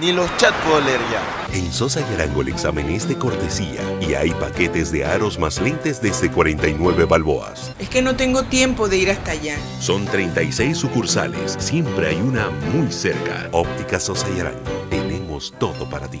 Ni los chats puedo leer ya. En Sosa y Arango el examen es de cortesía y hay paquetes de aros más lentes desde 49 balboas. Es que no tengo tiempo de ir hasta allá. Son 36 sucursales, siempre hay una muy cerca. Óptica Sosa y Arango, tenemos todo para ti.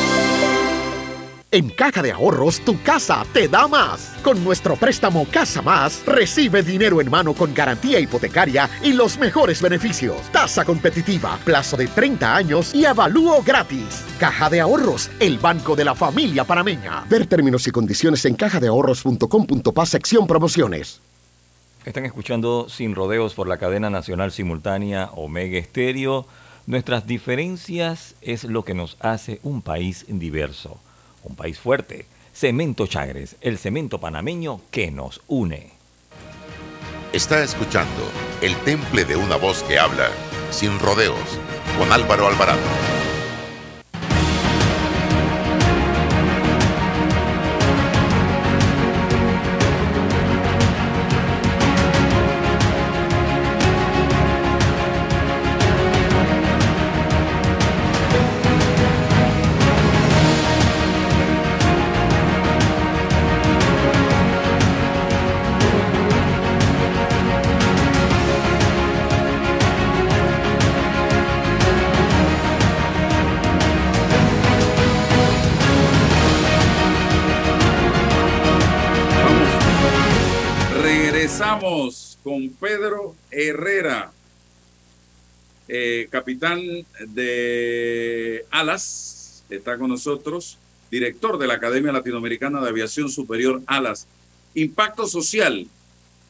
En Caja de Ahorros, tu casa te da más. Con nuestro préstamo Casa Más, recibe dinero en mano con garantía hipotecaria y los mejores beneficios. Tasa competitiva, plazo de 30 años y avalúo gratis. Caja de Ahorros, el banco de la familia panameña. Ver términos y condiciones en cajadeahorros.com.pa sección promociones. Están escuchando Sin Rodeos por la cadena nacional simultánea Omega Estéreo. Nuestras diferencias es lo que nos hace un país diverso un país fuerte. Cemento Chagres, el cemento panameño que nos une. Está escuchando El Temple de una voz que habla, sin rodeos, con Álvaro Alvarado. Con Pedro Herrera, eh, capitán de Alas, está con nosotros, director de la Academia Latinoamericana de Aviación Superior Alas. Impacto social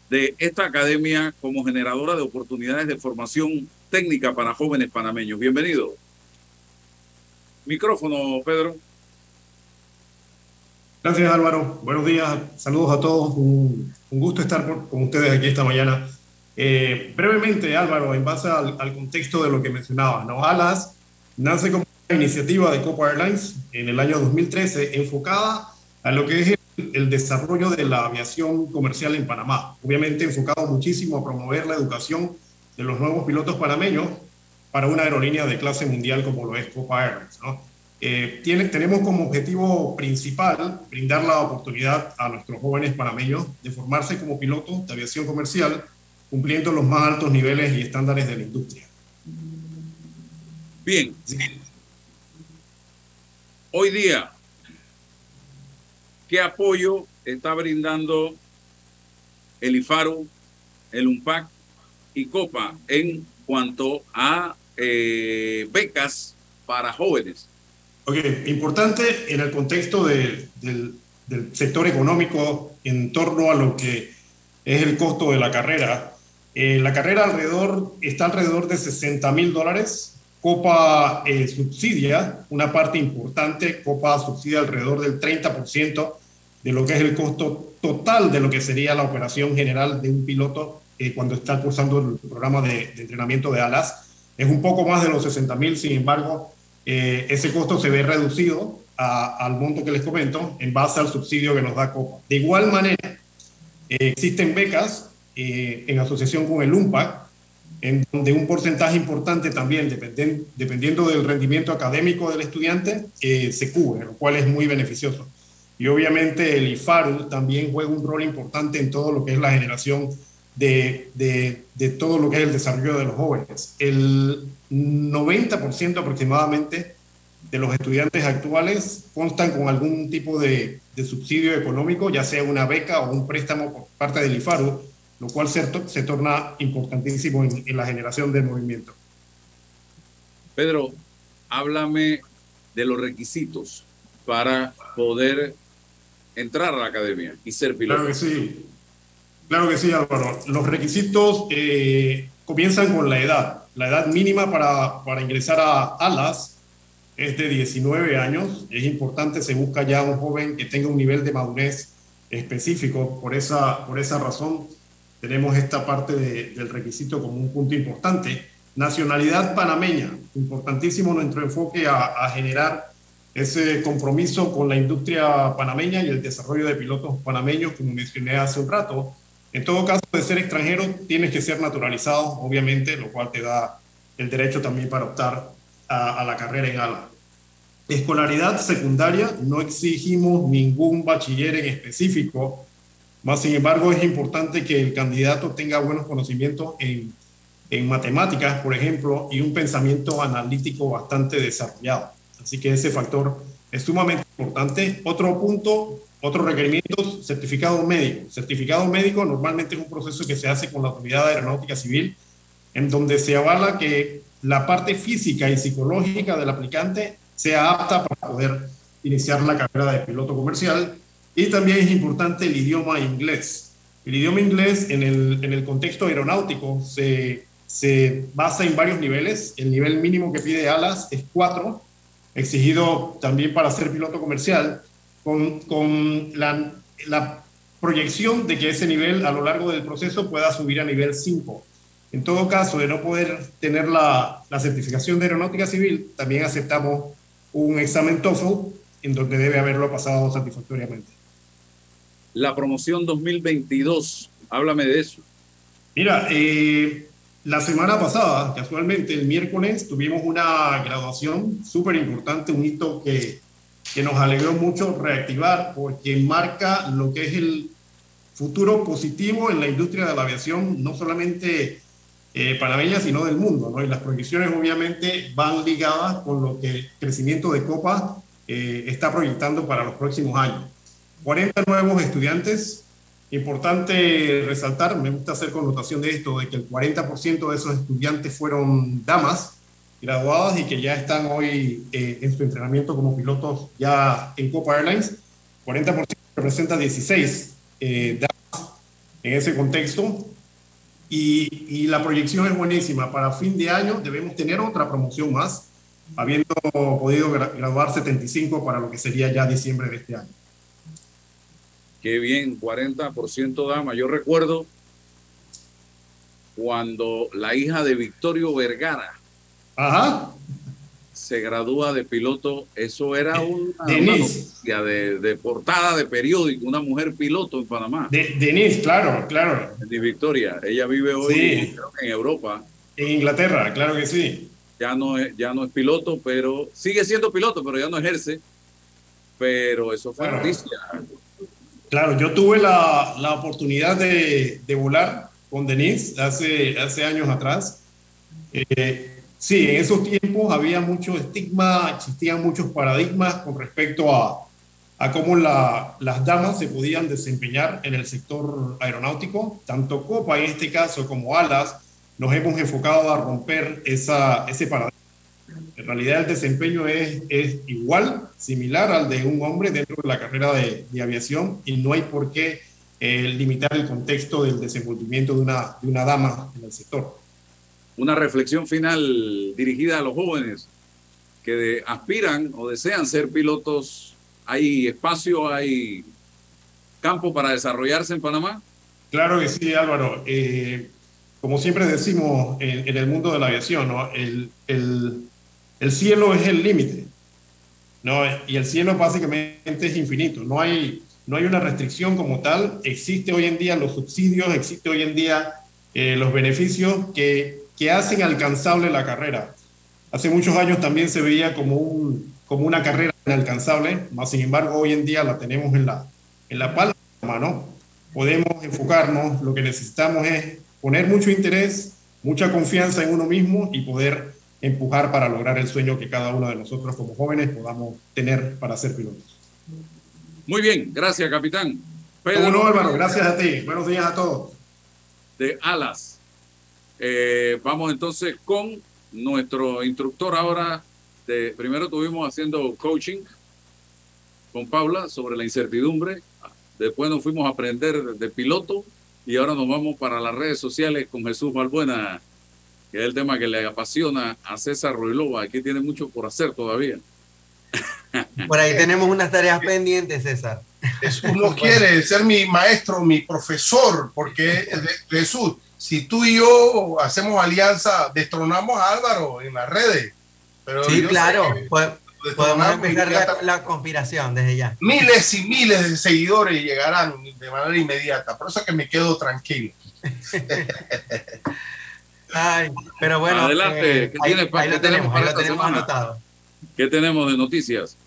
de esta academia como generadora de oportunidades de formación técnica para jóvenes panameños. Bienvenido. Micrófono, Pedro. Gracias Álvaro, buenos días, saludos a todos, un, gusto estar con ustedes aquí esta mañana. Eh, brevemente Álvaro, en base al, contexto de lo que mencionaba, ¿no? ALAS nace como una iniciativa de Copa Airlines en el año 2013 enfocada a lo que es el, el desarrollo de la aviación comercial en Panamá, obviamente enfocado muchísimo a promover la educación de los nuevos pilotos panameños para una aerolínea de clase mundial como lo es Copa Airlines, ¿no? Eh, tiene, tenemos como objetivo principal brindar la oportunidad a nuestros jóvenes panameños de formarse como pilotos de aviación comercial, cumpliendo los más altos niveles y estándares de la industria. Bien. Hoy día, ¿qué apoyo está brindando el IFARU, el UNPAC y COPA en cuanto a eh, becas para jóvenes? Ok, importante en el contexto de, del, del, sector económico en torno a lo que es el costo de la carrera. Eh, la carrera alrededor, está alrededor de 60 mil dólares. Copa eh, subsidia una parte importante, Copa subsidia alrededor del 30% de lo que es el costo total de lo que sería la operación general de un piloto eh, cuando está cursando el programa de, de, entrenamiento de alas. Es un poco más de los 60 mil, sin embargo, eh, ese costo se ve reducido al monto que les comento en base al subsidio que nos da Copa. De igual manera, eh, existen becas en asociación con el UMPAC, en donde un porcentaje importante también, dependen, dependiendo del rendimiento académico del estudiante, se cubre, lo cual es muy beneficioso. Y obviamente el IFARU también juega un rol importante en todo lo que es la generación de, de, de todo lo que es el desarrollo de los jóvenes. El 90% aproximadamente de los estudiantes actuales constan con algún tipo de, de, subsidio económico, ya sea una beca o un préstamo por parte del IFARU, lo cual se, se torna importantísimo en, en la generación del movimiento. Pedro, háblame de los requisitos para poder entrar a la academia y ser piloto. Claro que sí. Claro que sí, Álvaro. Los requisitos eh, comienzan con la edad. La edad mínima para, para, ingresar a ALAS es de 19 años. Es importante, se busca ya un joven que tenga un nivel de madurez específico. Por esa, por esa razón tenemos esta parte de, del requisito como un punto importante. Nacionalidad panameña, importantísimo nuestro enfoque a, a generar ese compromiso con la industria panameña y el desarrollo de pilotos panameños, como mencioné hace un rato. En todo caso, de ser extranjero, tienes que ser naturalizado, obviamente, lo cual te da el derecho también para optar a, la carrera en ala. Escolaridad secundaria, no exigimos ningún bachiller en específico, más sin embargo es importante que el candidato tenga buenos conocimientos en, en matemáticas, por ejemplo, y un pensamiento analítico bastante desarrollado. Así que ese factor es sumamente importante. Otro punto, otro requerimiento, certificado médico. Certificado médico normalmente es un proceso que se hace con la Autoridad de Aeronáutica Civil, en donde se avala que la parte física y psicológica del aplicante sea apta para poder iniciar la carrera de piloto comercial. Y también es importante el idioma inglés. El idioma inglés en el, en el contexto aeronáutico se, se basa en varios niveles. El nivel mínimo que pide ALAS es 4 exigido también para ser piloto comercial, con, con la, la, proyección de que ese nivel a lo largo del proceso pueda subir a nivel 5. En todo caso, de no poder tener la, la certificación de aeronáutica civil, también aceptamos un examen TOEFL en donde debe haberlo pasado satisfactoriamente. La promoción 2022, háblame de eso. Mira, eh, la semana pasada, casualmente, el miércoles, tuvimos una graduación súper importante, un hito que, que nos alegró mucho reactivar porque marca lo que es el futuro positivo en la industria de la aviación, no solamente eh, panameña, sino del mundo. Y las proyecciones obviamente van ligadas con lo que el crecimiento de Copa eh, está proyectando para los próximos años. 40 nuevos estudiantes, Importante resaltar, me gusta hacer connotación de esto, de que el 40% de esos estudiantes fueron damas graduadas y que ya están hoy eh, en su entrenamiento como pilotos ya en Copa Airlines. 40% representa 16 eh, damas en ese contexto. Y, y, la proyección es buenísima. Para fin de año debemos tener otra promoción más, habiendo podido graduar 75 para lo que sería ya diciembre de este año. Qué bien, 40% dama. Yo recuerdo cuando la hija de Victorio Vergara Ajá. se gradúa de piloto, eso era una, una noticia de, de, portada de periódico, una mujer piloto en Panamá. De, Denise, claro, claro. De Victoria, ella vive hoy Sí. en Europa. En Inglaterra, claro que sí. Ya no, es, ya no es piloto, pero sigue siendo piloto, pero ya no ejerce. Pero eso fue Claro. noticia. Claro, yo tuve la, la oportunidad de, de volar con Denise hace, hace años atrás. Eh, sí, en esos tiempos había mucho estigma, existían muchos paradigmas con respecto a, a cómo la- las damas se podían desempeñar en el sector aeronáutico. Tanto Copa en este caso como Alas nos hemos enfocado a romper esa, ese paradigma. En realidad el desempeño es, es igual, similar al de un hombre dentro de la carrera de, de aviación y no hay por qué eh, limitar el contexto del desenvolvimiento de una, de una dama en el sector. Una reflexión final dirigida a los jóvenes que de- aspiran o desean ser pilotos. Hay espacio, hay campo para desarrollarse en Panamá? Claro que sí, Álvaro. Eh, como siempre decimos en, en, el mundo de la aviación, ¿no? el, el, el cielo es el límite. ¿no? Y el cielo básicamente es infinito. No hay, no hay una restricción como tal. Existe hoy en día los subsidios, existe hoy en día eh, los beneficios que, que hacen alcanzable la carrera. Hace muchos años también se veía como, un, como una carrera inalcanzable, más sin embargo hoy en día la tenemos en la, en la palma de. Podemos enfocarnos, lo que necesitamos es poner mucho interés, mucha confianza en uno mismo y poder empujar para lograr el sueño que cada uno de nosotros como jóvenes podamos tener para ser pilotos. Muy bien, gracias capitán. Pedro, no, Álvaro, gracias a ti. Buenos días a todos. De Alas. Eh, vamos entonces con nuestro instructor ahora. De, primero tuvimos haciendo coaching con Paula sobre la incertidumbre. Después nos fuimos a aprender de piloto y ahora nos vamos para las redes sociales con Jesús Balbuena que es el tema que le apasiona a César Ruilova. Aquí tiene mucho por hacer todavía. Por ahí tenemos unas tareas pendientes, César. Uno quiere ser mi maestro, mi profesor, porque Jesús, si tú y yo hacemos alianza, destronamos a Álvaro en las redes. Pero sí, claro. podemos empezar la, la, conspiración desde ya. Miles y miles de seguidores llegarán de manera inmediata. Por eso es que me quedo tranquilo. Ay, pero bueno. Adelante, ¿qué, ahí, tiene, ahí ¿qué lo tenemos, ahí lo tenemos semana? anotado. ¿Qué tenemos de noticias?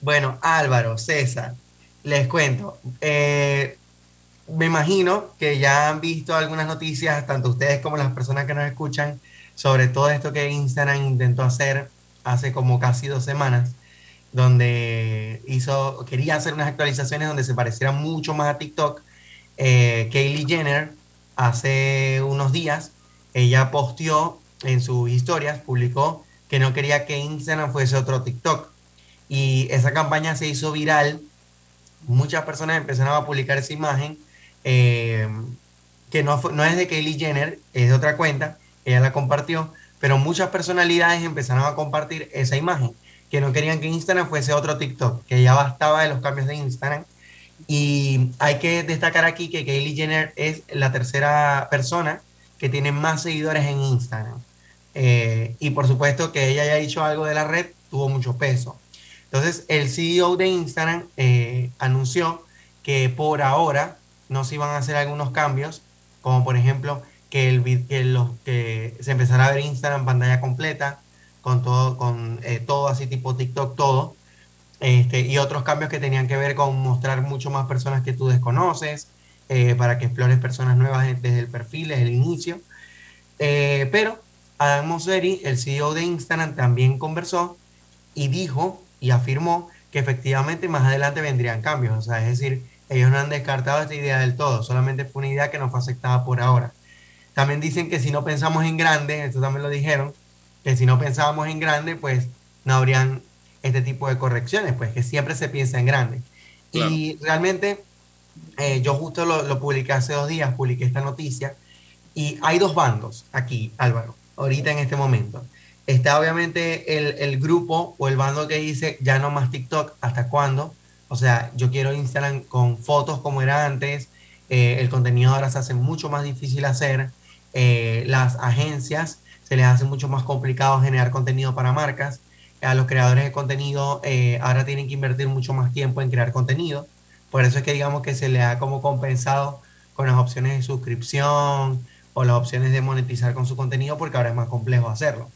Bueno, Álvaro, César, les cuento. Eh, me imagino que ya han visto algunas noticias, tanto ustedes como las personas que nos escuchan, sobre todo esto que Instagram intentó hacer hace como casi dos semanas, donde hizo, quería hacer unas actualizaciones donde se pareciera mucho más a TikTok. Eh, Kaylee Jenner hace unos días, ella posteó en sus historias, publicó que no quería que Instagram fuese otro TikTok. Y esa campaña se hizo viral. Muchas personas empezaron a publicar esa imagen, eh, que no, es de Kylie Jenner, es de otra cuenta, ella la compartió, pero muchas personalidades empezaron a compartir esa imagen, que no querían que Instagram fuese otro TikTok, que ya bastaba de los cambios de Instagram. Y hay que destacar aquí que Kylie Jenner es la tercera persona que tiene más seguidores en Instagram. Eh, y por supuesto que ella haya dicho algo de la red tuvo mucho peso. Entonces, el CEO de Instagram eh, anunció que por ahora no se iban a hacer algunos cambios, como por ejemplo que, el, que, los, que se empezara a ver Instagram pantalla completa, con todo, con eh, todo así tipo TikTok, todo. Este, y otros cambios que tenían que ver con mostrar mucho más personas que tú desconoces, eh, para que explores personas nuevas desde el perfil, desde el inicio. Eh, pero Adam Mosseri, el CEO de Instagram, también conversó y dijo y afirmó que efectivamente más adelante vendrían cambios. O sea, es decir, ellos no han descartado esta idea del todo, solamente fue una idea que no fue aceptada por ahora. También dicen que si no pensamos en grande, esto también lo dijeron, que si no pensábamos en grande, pues no habrían este tipo de correcciones, pues que siempre se piensa en grande. Claro. Y realmente eh, yo justo lo, lo, publiqué hace dos días, publiqué esta noticia, y hay dos bandos aquí, Álvaro, ahorita en este momento. Está obviamente el, el, grupo o el bando que dice, ya no más TikTok, ¿hasta cuándo? O sea, yo quiero Instagram con fotos como era antes, eh, el contenido ahora se hace mucho más difícil hacer, eh, las agencias se les hace mucho más complicado generar contenido para marcas, a los creadores de contenido ahora tienen que invertir mucho más tiempo en crear contenido, por eso es que digamos que se le ha como compensado con las opciones de suscripción o las opciones de monetizar con su contenido porque ahora es más complejo hacerlo.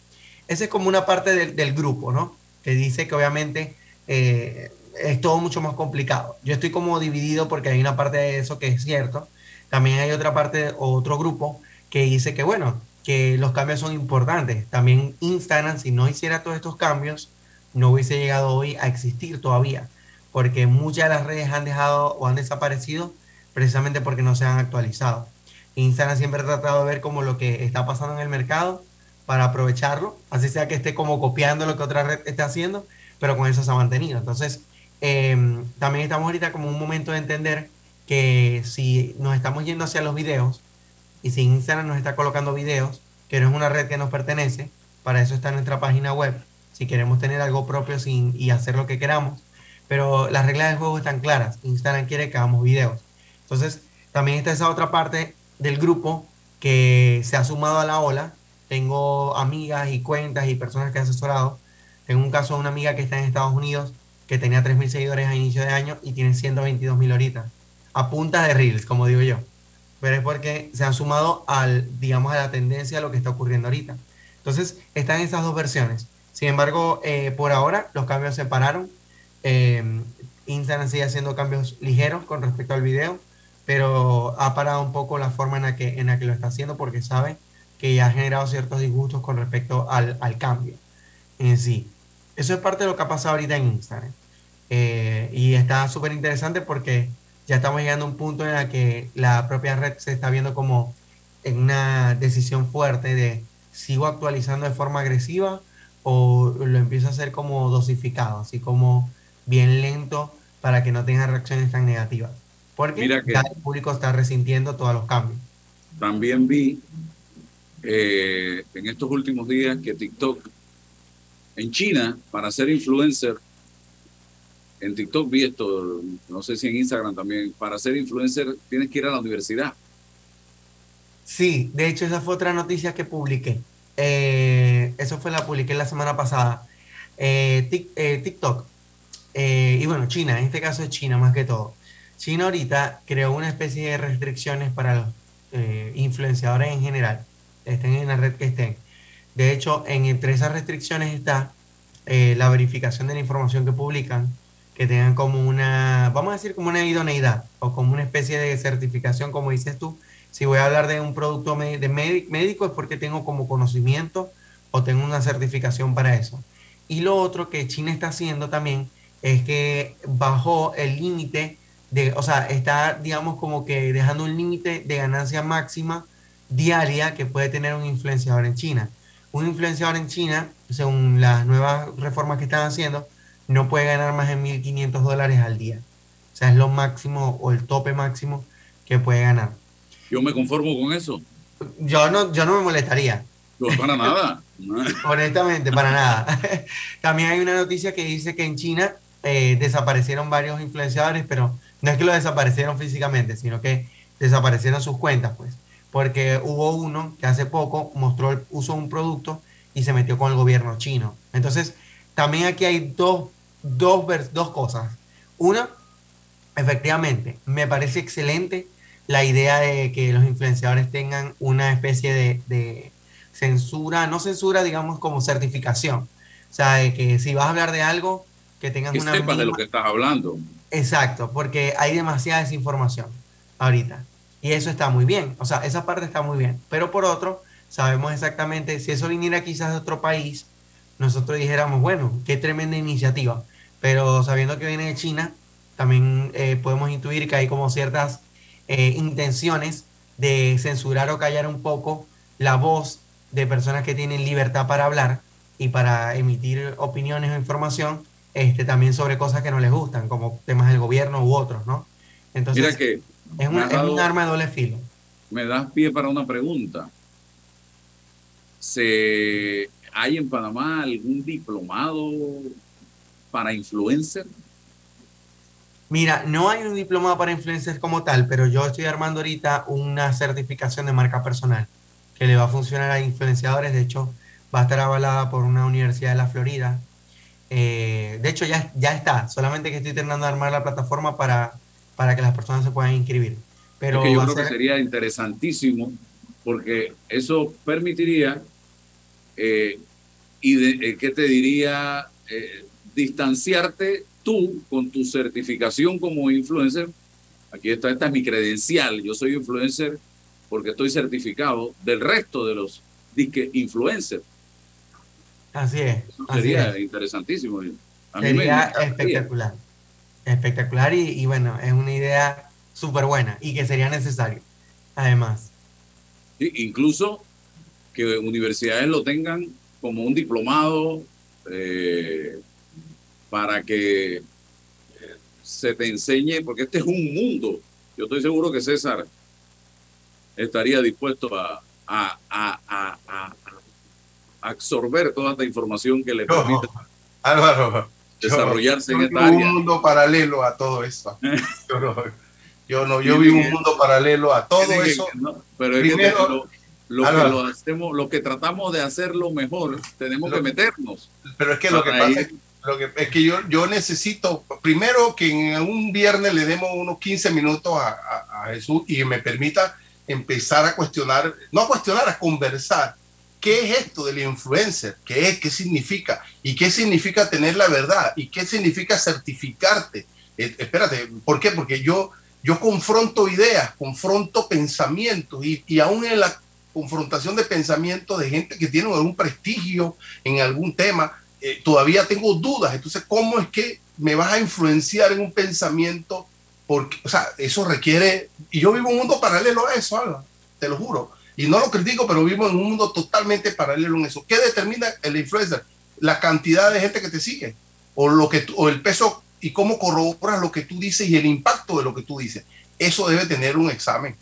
Esa es como una parte del, del grupo, ¿no? Que dice que obviamente eh, es todo mucho más complicado. Yo estoy como dividido porque hay una parte de eso que es cierto. También hay otra parte o otro grupo que dice que, bueno, que los cambios son importantes. También Instagram, si no hiciera todos estos cambios, no hubiese llegado hoy a existir todavía porque muchas de las redes han dejado o han desaparecido precisamente porque no se han actualizado. Instagram siempre ha tratado de ver como lo que está pasando en el mercado para aprovecharlo, así sea que esté como copiando lo que otra red está haciendo, pero con eso se ha mantenido. Entonces, eh, también estamos ahorita como un momento de entender que si nos estamos yendo hacia los videos y si Instagram nos está colocando videos, que no es una red que nos pertenece, para eso está nuestra página web, si queremos tener algo propio sin, y hacer lo que queramos, pero las reglas del juego están claras. Instagram quiere que hagamos videos. Entonces, también está esa otra parte del grupo que se ha sumado a la ola. Tengo amigas y cuentas y personas que he asesorado. Tengo un caso de una amiga que está en Estados Unidos que tenía 3.000 seguidores a inicio de año y tiene 122.000 ahorita. A punta de reels, como digo yo. Pero es porque se han sumado al, digamos, a la tendencia a lo que está ocurriendo ahorita. Entonces, están esas dos versiones. Sin embargo, eh, por ahora los cambios se pararon. Eh, Instagram sigue haciendo cambios ligeros con respecto al video, pero ha parado un poco la forma en la que, en la que lo está haciendo porque sabe que ya ha generado ciertos disgustos con respecto al, al cambio en sí. Eso es parte de lo que ha pasado ahorita en Instagram. Eh, y está súper interesante porque ya estamos llegando a un punto en el que la propia red se está viendo como en una decisión fuerte de sigo actualizando de forma agresiva o lo empiezo a hacer como dosificado, así como bien lento para que no tenga reacciones tan negativas. Porque Mira que- ya el público está resintiendo todos los cambios. También vi eh, en estos últimos días que TikTok en China, para ser influencer, en TikTok vi esto, no sé si en Instagram también, para ser influencer tienes que ir a la universidad. Sí, de hecho esa fue otra noticia que publiqué. Eh, eso fue la publiqué la semana pasada. Eh, eh, TikTok. Eh, y bueno, China, en este caso es China más que todo. China ahorita creó una especie de restricciones para los eh, influenciadores en general, estén en la red que estén. De hecho, en, entre esas restricciones está eh, la verificación de la información que publican, que tengan como una, vamos a decir como una idoneidad o como una especie de certificación, como dices tú. Si voy a hablar de un producto de médi- médico es porque tengo como conocimiento o tengo una certificación para eso. Y lo otro que China está haciendo también es que bajó el límite de, o sea, está, digamos, como que dejando un límite de ganancia máxima diaria que puede tener un influenciador en China. Un influenciador en China, según las nuevas reformas que están haciendo, no puede ganar más de 1.500 dólares al día. O sea, es lo máximo o el tope máximo que puede ganar. Yo me conformo con eso. Yo no, yo no me molestaría. No, para nada. Honestamente, para nada. También hay una noticia que dice que en China eh, desaparecieron varios influenciadores, pero no es que lo desaparecieron físicamente, sino que desaparecieron sus cuentas, pues. Porque hubo uno que hace poco mostró, el- usó un producto y se metió con el gobierno chino. Entonces, también aquí hay dos, dos, dos cosas. Una, efectivamente, me parece excelente la idea de que los influenciadores tengan una especie de, de censura, no censura, digamos como certificación. O sea, de que si vas a hablar de algo, que tengas Que una sepas de lo que estás hablando. Exacto, porque hay demasiada desinformación ahorita. Y eso está muy bien, o sea, esa parte está muy bien. Pero por otro, sabemos exactamente, si eso viniera quizás de otro país, nosotros dijéramos, bueno, qué tremenda iniciativa. Pero sabiendo que viene de China, también eh, podemos intuir que hay como ciertas eh, intenciones de censurar o callar un poco la voz de personas que tienen libertad para hablar y para emitir opiniones o información este, también sobre cosas que no les gustan, como temas del gobierno u otros, ¿no? Entonces, Mira que es, una- es un arma de doble filo. me das pie para una pregunta. ¿Se hay en Panamá algún diplomado para influencer? Mira, no hay un diplomado para influencers como tal, pero yo estoy armando ahorita una certificación de marca personal que le va a funcionar a influenciadores. De hecho, va a estar avalada por una universidad de la Florida. Eh, de hecho, ya, ya está. Solamente que estoy terminando de armar la plataforma para, para que las personas se puedan inscribir. Pero es que yo creo que ser- sería interesantísimo porque eso permitiría, eh, y de- eh, ¿qué te diría? Eh, distanciarte tú con tu certificación como influencer. Aquí está, esta es mi credencial. Yo soy influencer porque estoy certificado del resto de los disque influencers. Así es. Eso así sería es. interesantísimo. A mí me Sería espectacular. Espectacular y, y bueno, es una idea súper buena y que sería necesario. Además, Sí, incluso que universidades lo tengan como un diplomado eh, para que eh, se te enseñe, porque este es un mundo. Yo estoy seguro que César estaría dispuesto a- a- a- a absorber toda esta información que le No, permite. Álvaro, desarrollarse yo, en esta área. un mundo paralelo a todo esto. Yo no, yo, no, yo vivo un mundo paralelo a todo que- eso. no, pero es que Primero, lo, lo que lo hacemos, lo que tratamos de hacerlo mejor, tenemos Lo- que meternos. Pero es que lo que pasa ir- es, lo que, es que yo, yo necesito, primero que en un viernes le demos unos 15 minutos a, a- a Jesús y me permita empezar a cuestionar, no a cuestionar, a conversar. ¿Qué es esto del influencer? ¿Qué es? ¿Qué significa? ¿Y qué significa tener la verdad? ¿Y qué significa certificarte? Eh, espérate, ¿por qué? Porque yo, yo confronto ideas, confronto pensamientos y, y aún en la confrontación de pensamientos de gente que tiene algún prestigio en algún tema, eh, todavía tengo dudas. Entonces, ¿cómo es que me vas a influenciar en un pensamiento? Porque, o sea, eso requiere, y yo vivo un mundo paralelo a eso, Alba, te lo juro. Y no lo critico, pero vivo en un mundo totalmente paralelo en eso. ¿Qué determina el influencer? La cantidad de gente que te sigue, o, lo que o el peso y cómo corroboras lo que tú dices y el impacto de lo que tú dices. Eso debe tener un examen.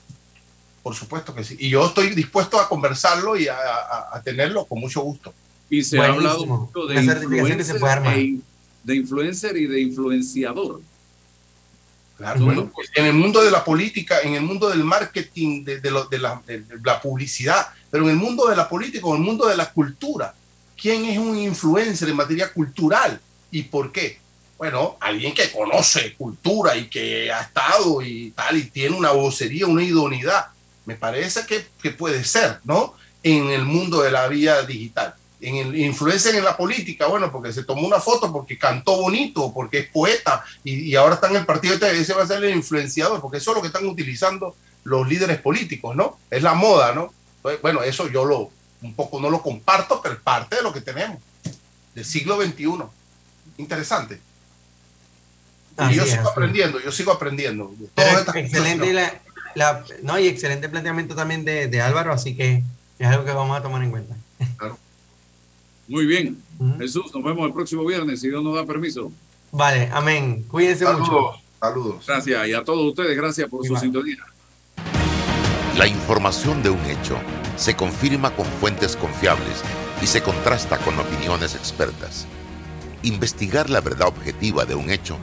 Por supuesto que sí. Y yo estoy dispuesto a conversarlo y a, a- a tenerlo con mucho gusto. Y se ha hablado mucho de que se influencer, puede armar. e- de influencer y de influenciador. Claro, bueno, pues, en el mundo de la política, en el mundo del marketing, de, de lo- de la, de la publicidad, pero en el mundo de la política, en el mundo de la cultura, ¿quién es un influencer en materia cultural? ¿Y por qué? Bueno, alguien que conoce cultura y que ha estado y tal, y tiene una vocería, una idoneidad. Me parece que, que puede ser, ¿no? En el mundo de la vía digital. En el influencer en la política, bueno, porque se tomó una foto, porque cantó bonito, porque es poeta, y, y ahora está en el partido, ese va a ser el influenciador, porque eso es lo que están utilizando los líderes políticos, ¿no? Es la moda, ¿no? Entonces, bueno, eso yo lo, un poco no lo comparto, pero es parte de lo que tenemos, del siglo XXI. Interesante. Y yo sigo es. aprendiendo, yo sigo aprendiendo. excelente cosas, la, la- no, y excelente planteamiento también de, de Álvaro, así que es algo que vamos a tomar en cuenta. Muy bien. Jesús, nos vemos el próximo viernes, si Dios nos da permiso. Vale, amén. Cuídense mucho. Saludos. Gracias. Y a todos ustedes, gracias por su sintonía. La información de un hecho se confirma con fuentes confiables y se contrasta con opiniones expertas. Investigar la verdad objetiva de un hecho